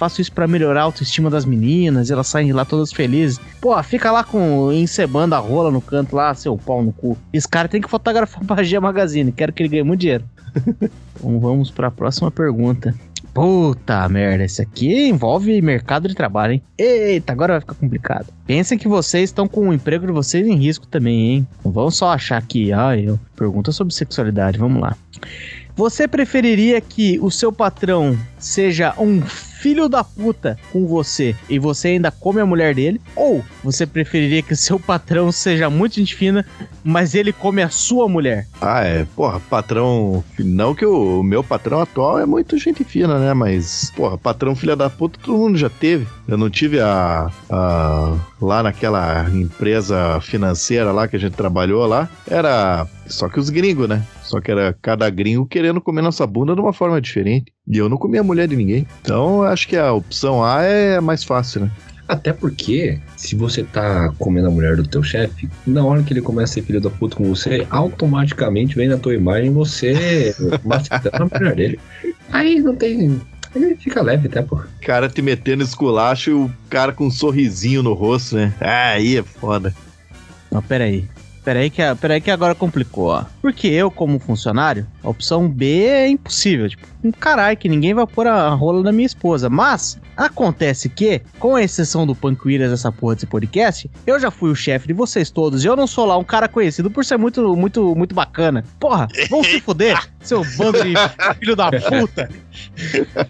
faço isso pra melhorar a autoestima das meninas. Elas saem lá todas felizes. Pô, fica lá com. encebando a rola no canto lá, seu pau no cu. Esse cara tem que fotografar pra G Magazine. Quero que ele ganhe muito dinheiro. então vamos pra próxima pergunta. Puta merda, esse aqui envolve mercado de trabalho, hein? Eita, agora vai ficar complicado. Pensem que vocês estão com o emprego de vocês em risco também, hein? Não vão só achar que, ah, eu. Pergunta sobre sexualidade, vamos lá. Você preferiria que o seu patrão seja um filho da puta com você e você ainda come a mulher dele? Ou você preferiria que o seu patrão seja muito gente fina, mas ele come a sua mulher? Ah, é. Porra, patrão. Não que o, meu patrão atual é muito gente fina, né? Mas, porra, patrão filha da puta todo mundo já teve. Eu não tive a. a- lá naquela empresa financeira lá que a gente trabalhou lá. Era. Só que os gringos, né? Só que era cada gringo querendo comer nossa bunda de uma forma diferente. E eu não comia a mulher de ninguém. Então, eu acho que a opção A é mais fácil, né? Até porque, se você tá comendo a mulher do teu chefe, na hora que ele começa a ser filho da puta com você, automaticamente vem na tua imagem você macetando a mulher dele. Aí não tem. Aí fica leve até, pô. cara te metendo esculacho e o cara com um sorrisinho no rosto, né? Ah, aí é foda. Não, peraí. Peraí que, peraí que agora complicou, ó. Porque eu, como funcionário, a opção B é impossível. Tipo, um caralho, que ninguém vai pôr a rola na minha esposa. Mas, acontece que, com a exceção do Williams dessa porra desse podcast, eu já fui o chefe de vocês todos. E eu não sou lá um cara conhecido por ser muito, muito, muito bacana. Porra, vão se fuder, seu bando de filho da puta.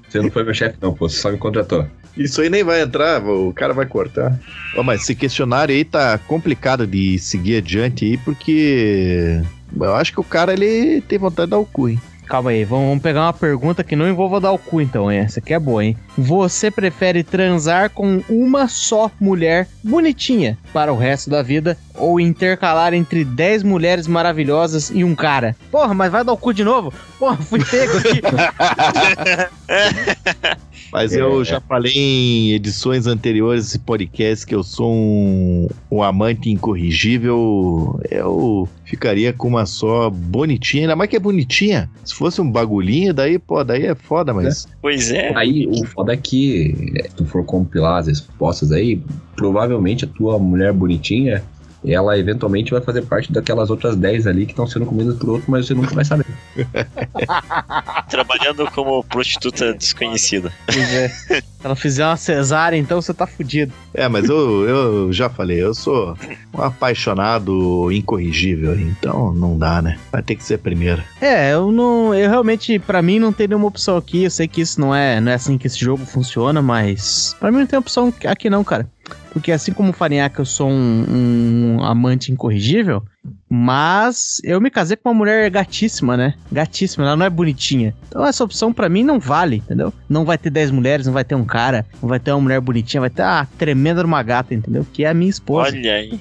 Você não foi meu chefe, não, pô. Você só me contratou. Isso aí nem vai entrar, o cara vai cortar. Ó, mas esse questionário aí tá complicado de seguir adiante aí, porque eu acho que o cara ele tem vontade de dar o cu, hein? Calma aí, vamos, pegar uma pergunta que não envolva dar o cu, então? Essa aqui é boa, hein? Você prefere transar com uma só mulher bonitinha para o resto da vida ou intercalar entre 10 mulheres maravilhosas e um cara? Porra, mas vai dar o cu de novo? Porra, fui pego aqui. Mas eu já falei em edições anteriores desse podcast que eu sou um, um amante incorrigível. Eu ficaria com uma só bonitinha, ainda mais que é bonitinha. Se fosse um bagulhinho, daí, pô, daí é foda, mas. Pois é. Aí o foda é que, se tu for compilar as respostas aí, provavelmente a tua mulher bonitinha, ela eventualmente vai fazer parte daquelas outras 10 ali que estão sendo comidas por outro, mas você nunca vai saber. Trabalhando como prostituta desconhecida. Pois é. Se ela fizer uma cesárea, então você tá fudido. É, mas eu, eu já falei, eu sou um apaixonado incorrigível, então não dá, né? Vai ter que ser primeiro. É, eu não. Eu realmente, pra mim, não tem nenhuma opção aqui. Eu sei que isso não é, não é assim que esse jogo funciona, mas. Pra mim não tem opção aqui, não, cara. Porque assim como o Farinhaque, eu sou um, um amante incorrigível, mas eu me casei com uma mulher gatíssima, né? Gatíssima, ela não é bonitinha. Então essa opção pra mim não vale, entendeu? Não vai ter 10 mulheres, não vai ter um cara, não vai ter uma mulher bonitinha, vai ter a tremenda uma gata, entendeu? Que é a minha esposa. Olha aí.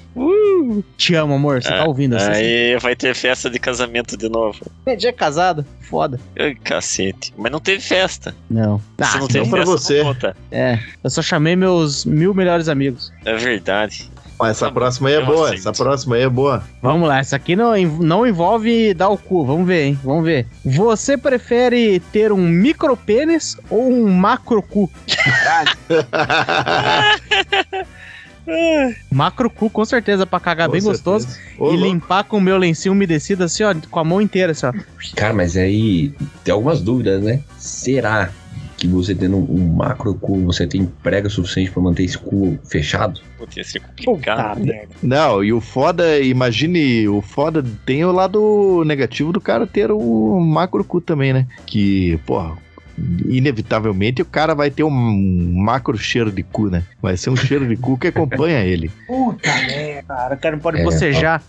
Te amo, amor. Você tá ouvindo assim? Aí vai ter festa de casamento de novo. É casado? Foda. Ai, cacete. Mas não teve festa. Não. Se não não teve pra você. É, eu só chamei meus mil melhores amigos. É verdade. Mas essa Tá bom, próxima aí é eu boa, aceito. essa próxima aí é boa. Vamos lá, essa aqui não, não envolve dar o cu. Vamos ver, hein? Vamos ver. Você prefere ter um micropênis ou um macro cu? Macro cu, com certeza, pra cagar Com bem certeza. gostoso. Ô, e louco. limpar com o meu lencinho umedecido, assim, ó, com a mão inteira, assim, ó. Cara, mas aí tem algumas dúvidas, né? Será que você tendo um macro cu, você tem prega suficiente pra manter esse cu fechado? Putz, ia ser complicado. merda. Não, e o foda, imagine, o foda tem o lado negativo do cara ter o macro cu também, né? Que, porra, inevitavelmente o cara vai ter um macro cheiro de cu, né? Vai ser um cheiro de cu que acompanha ele. Puta merda, cara. O cara não pode É, bocejar.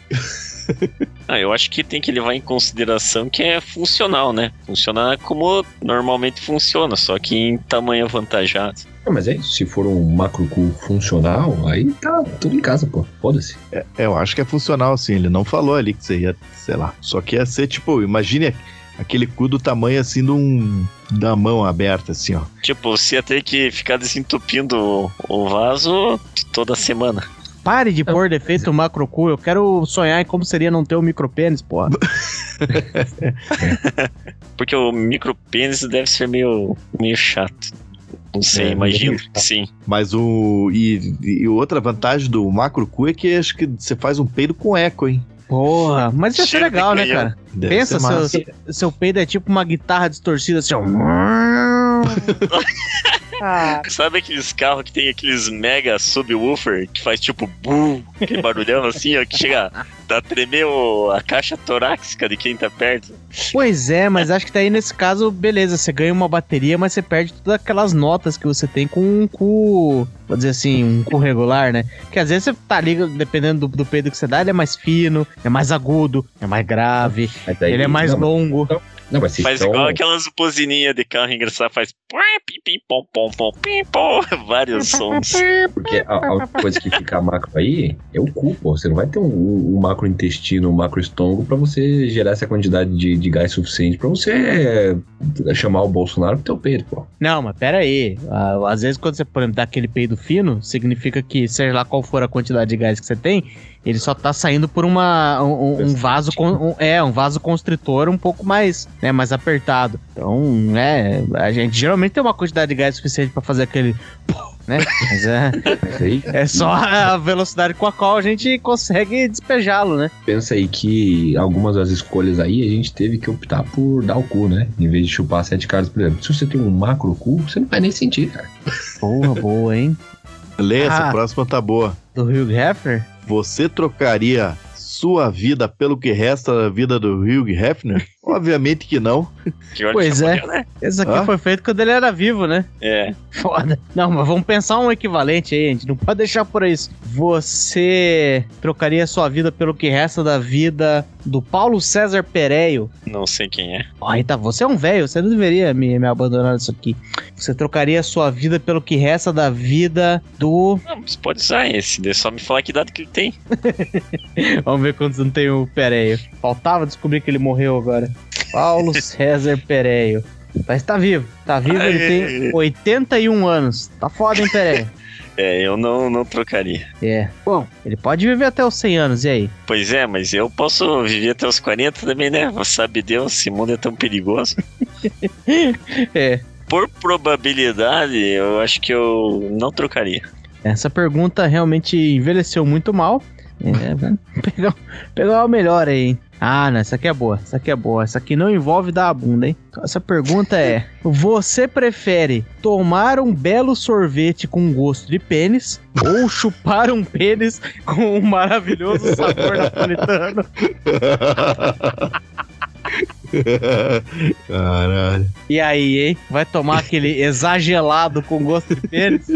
Ah, eu acho que tem que levar em consideração que é funcional, né? Funciona como normalmente funciona, só que em tamanho avantajado. É, mas é isso, se for um macro cu funcional, aí tá tudo em casa, pô. Foda-se. É, eu acho que é funcional, sim. Ele não falou ali que você ia, sei lá. Só que ia ser, tipo, imagine aquele cu do tamanho assim de um. da mão aberta, assim, ó. Tipo, você ia ter que ficar desentupindo o- o vaso toda semana. Pare de pôr defeito no macro cu. Eu quero sonhar em como seria não ter um micropênis, porra. Porque o micropênis deve ser meio, meio chato. Não sei, É, imagino que sim. Mas o. E, e outra vantagem do macro cu é que acho que você faz um peido com eco, hein? Porra, mas isso ia ser Cheiro legal, né, cara? Deve Pensa, massa. seu, seu peido é tipo uma guitarra distorcida assim, ó. Ah, Sabe aqueles carros que tem aqueles mega subwoofer que faz tipo bum, aquele barulhão assim, ó, que chega a tremer o- a caixa torácica de quem tá perto? pois é, mas acho que daí nesse caso, beleza, você ganha uma bateria, mas você perde todas aquelas notas que você tem com um cu, vou dizer assim, um cu regular, né? Porque às vezes você tá ali, dependendo do, do peido que você dá, ele é mais fino, é mais agudo, é mais grave, ele é mais longo. Não, mas Faz estão- igual aquelas buzininhas de carro engraçado, faz pim, pim, pom, pom, pom, pim, pom, vários sons. Porque a, a única coisa que fica macro aí é o cu, pô. Você não vai ter um, um macro intestino, um macro estômago pra você gerar essa quantidade de, de gás suficiente pra você é, chamar o Bolsonaro pro teu peito, pô. Não, mas pera aí. Ah, Às vezes quando você, por exemplo, dá aquele peido fino, significa que, seja lá qual for a quantidade de gás que você tem, ele só tá saindo por uma, um, um- vaso, con- um- é, um vaso constritor um pouco mais, né, mais apertado. Então, é, a gente geralmente tem uma quantidade de gás suficiente pra fazer aquele, né, mas é, é só a velocidade com a qual a gente consegue despejá-lo, né. Pensa aí que algumas das escolhas aí a gente teve que optar por dar o cu, né? Em vez de chupar sete caras, por exemplo. Se você tem um macro cu, você não vai nem sentir, cara. Boa, boa, hein. Lê, essa Ah. próxima tá boa. Do Hugh Hefner? Você trocaria sua vida pelo que resta da vida do Hugh Hefner? Obviamente que não. Que Pois é. né? Esse aqui Hã? foi feito quando ele era vivo, né? É. Foda. Não, mas vamos pensar um equivalente aí, gente. Não pode deixar por isso. Você trocaria sua vida pelo que resta da vida do Paulo César Pereio? Não sei quem é. Ó, Rita, você é um velho, você não deveria me, me abandonar nisso aqui. Você trocaria sua vida pelo que resta da vida do. Não, mas pode usar esse. É só me falar que idade que ele tem. Vamos ver quantos não tem o Pereio. Faltava descobrir que ele morreu agora. Paulo César Pereio. Mas tá vivo. Tá vivo, ele tem 81 anos. Tá foda, hein, Pereio? É, eu não, não trocaria. É. Bom, ele pode viver até os 100 anos, e aí? Pois é, mas eu posso viver até os 40 também, né? Sabe Deus, esse mundo é tão perigoso. É. Por probabilidade, eu acho que eu não trocaria. Essa pergunta realmente envelheceu muito mal. É, vamos pegar, pegar o melhor aí, hein? Ah, não, essa aqui é boa, essa aqui é boa. Essa aqui não envolve dar a bunda, hein? Essa pergunta é: Você prefere tomar um belo sorvete com gosto de pênis ou chupar um pênis com um maravilhoso sabor napolitano? Caralho. E aí, hein? Vai tomar aquele exagelado com gosto de pênis?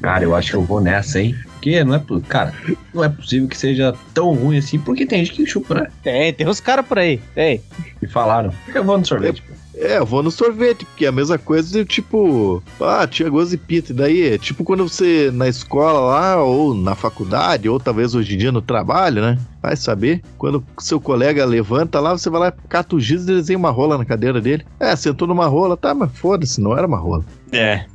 Cara, eu acho que eu vou nessa, hein? Porque não é. Cara, não é possível que seja tão ruim assim, porque tem gente que chupa, né? Tem, tem uns caras por aí. Tem. Me falaram. Eu vou no sorvete. pô. É, eu vou no sorvete, porque é a mesma coisa de tipo, ah, tinha gosto de pizza. E daí é tipo quando você na escola lá, ou na faculdade, ou talvez hoje em dia no trabalho, né? Vai saber. Quando seu colega levanta lá, você vai lá, cata o giz e desenha uma rola na cadeira dele. É, sentou numa rola, tá, mas foda-se, não era uma rola. É.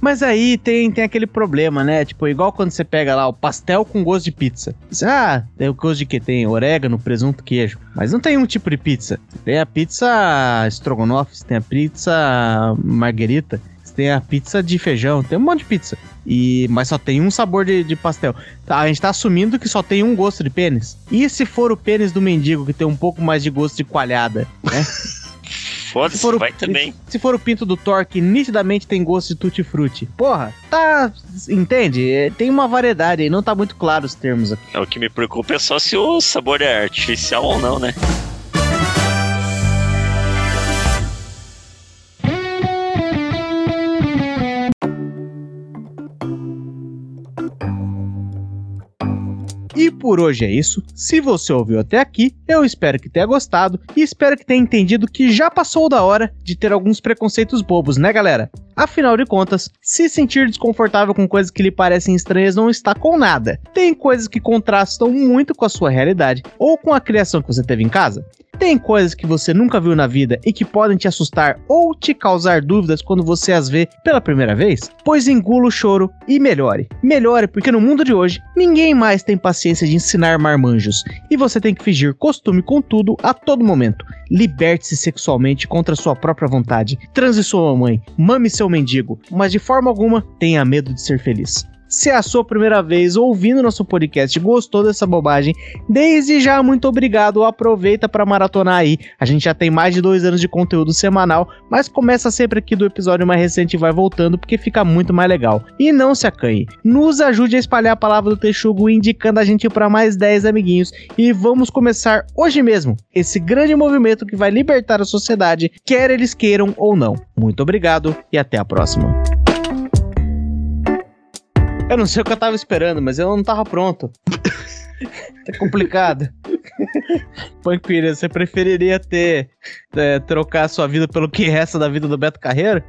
Mas aí tem, tem aquele problema, né? Tipo, igual quando você pega lá o pastel com gosto de pizza. Você, ah, tem o gosto de que? Tem orégano, presunto, queijo. Mas não tem um tipo de pizza. Tem a pizza estrogonofe, tem a pizza marguerita, tem a pizza de feijão, tem um monte de pizza. E, mas só tem um sabor de, de pastel. Tá, a gente tá assumindo que só tem um gosto de pênis. E se for o pênis do mendigo, que tem um pouco mais de gosto de coalhada, né? Foda-se, Se for o- vai também. Se for o pinto do Thor, que nitidamente tem gosto de tutti-frutti. Porra, tá. Entende? É, Tem uma variedade aí, não tá muito claro os termos aqui. É, O que me preocupa é só se o sabor é artificial ou não, né? E por hoje é isso. Se você ouviu até aqui, eu espero que tenha gostado e espero que tenha entendido que já passou da hora de ter alguns preconceitos bobos, né, galera? Afinal de contas, se sentir desconfortável com coisas que lhe parecem estranhas não está com nada. Tem coisas que contrastam muito com a sua realidade ou com a criação que você teve em casa. Tem coisas que você nunca viu na vida e que podem te assustar ou te causar dúvidas quando você as vê pela primeira vez? Pois engula o choro e melhore. Melhore porque no mundo de hoje ninguém mais tem paciência de ensinar marmanjos e você tem que fingir costume com tudo a todo momento. Liberte-se sexualmente contra sua própria vontade. Transe sua mamãe, mame seu mendigo, mas de forma alguma tenha medo de ser feliz. Se é a sua primeira vez ouvindo nosso podcast gostou dessa bobagem, desde já muito obrigado. Aproveita para maratonar aí. A gente já tem mais de dois anos de conteúdo semanal, mas começa sempre aqui do episódio mais recente e vai voltando porque fica muito mais legal. E não se acanhe, nos ajude a espalhar a palavra do Texugo, indicando a gente para mais 10 amiguinhos. E vamos começar hoje mesmo esse grande movimento que vai libertar a sociedade, quer eles queiram ou não. Muito obrigado e até a próxima. Eu não sei o que eu tava esperando, mas eu não tava pronto. tá complicado. Panquilha, você preferiria ter é, trocar a sua vida pelo que resta da vida do Beto Carreiro?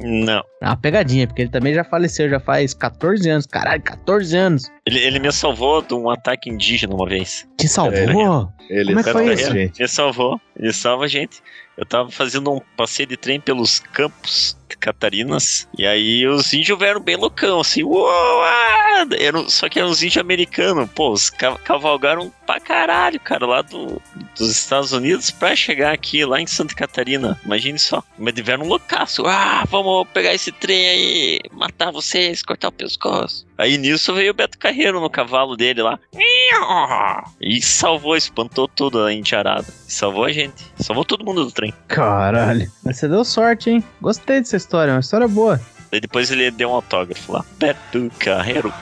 Não. Ah, pegadinha, porque ele também já faleceu, já faz 14 anos. Caralho, 14 anos. Ele, ele me salvou de um ataque indígena uma vez. Te salvou? Ele Como é que foi isso? gente. Ele salvou. Ele salva a gente. Eu tava fazendo um passeio de trem pelos campos Catarinas. E aí os índios vieram bem loucão, assim. Uou, ah! Eram- só que eram os índios americanos. Pô, os ca- cavalgaram pra caralho, cara, lá do, dos Estados Unidos pra chegar aqui, lá em Santa Catarina. Imagine só. Mas tiveram um loucaço. Ah, vamos pegar esse trem aí, matar vocês, cortar o pescoço. Aí nisso veio o Beto Carreiro no cavalo dele lá. E salvou, espantou tudo a indiarada. Salvou a gente. Salvou todo mundo do trem. Caralho. Mas você deu sorte, hein? Gostei dessa história, é uma história boa. Daí depois ele deu um autógrafo lá. Beto Carreiro.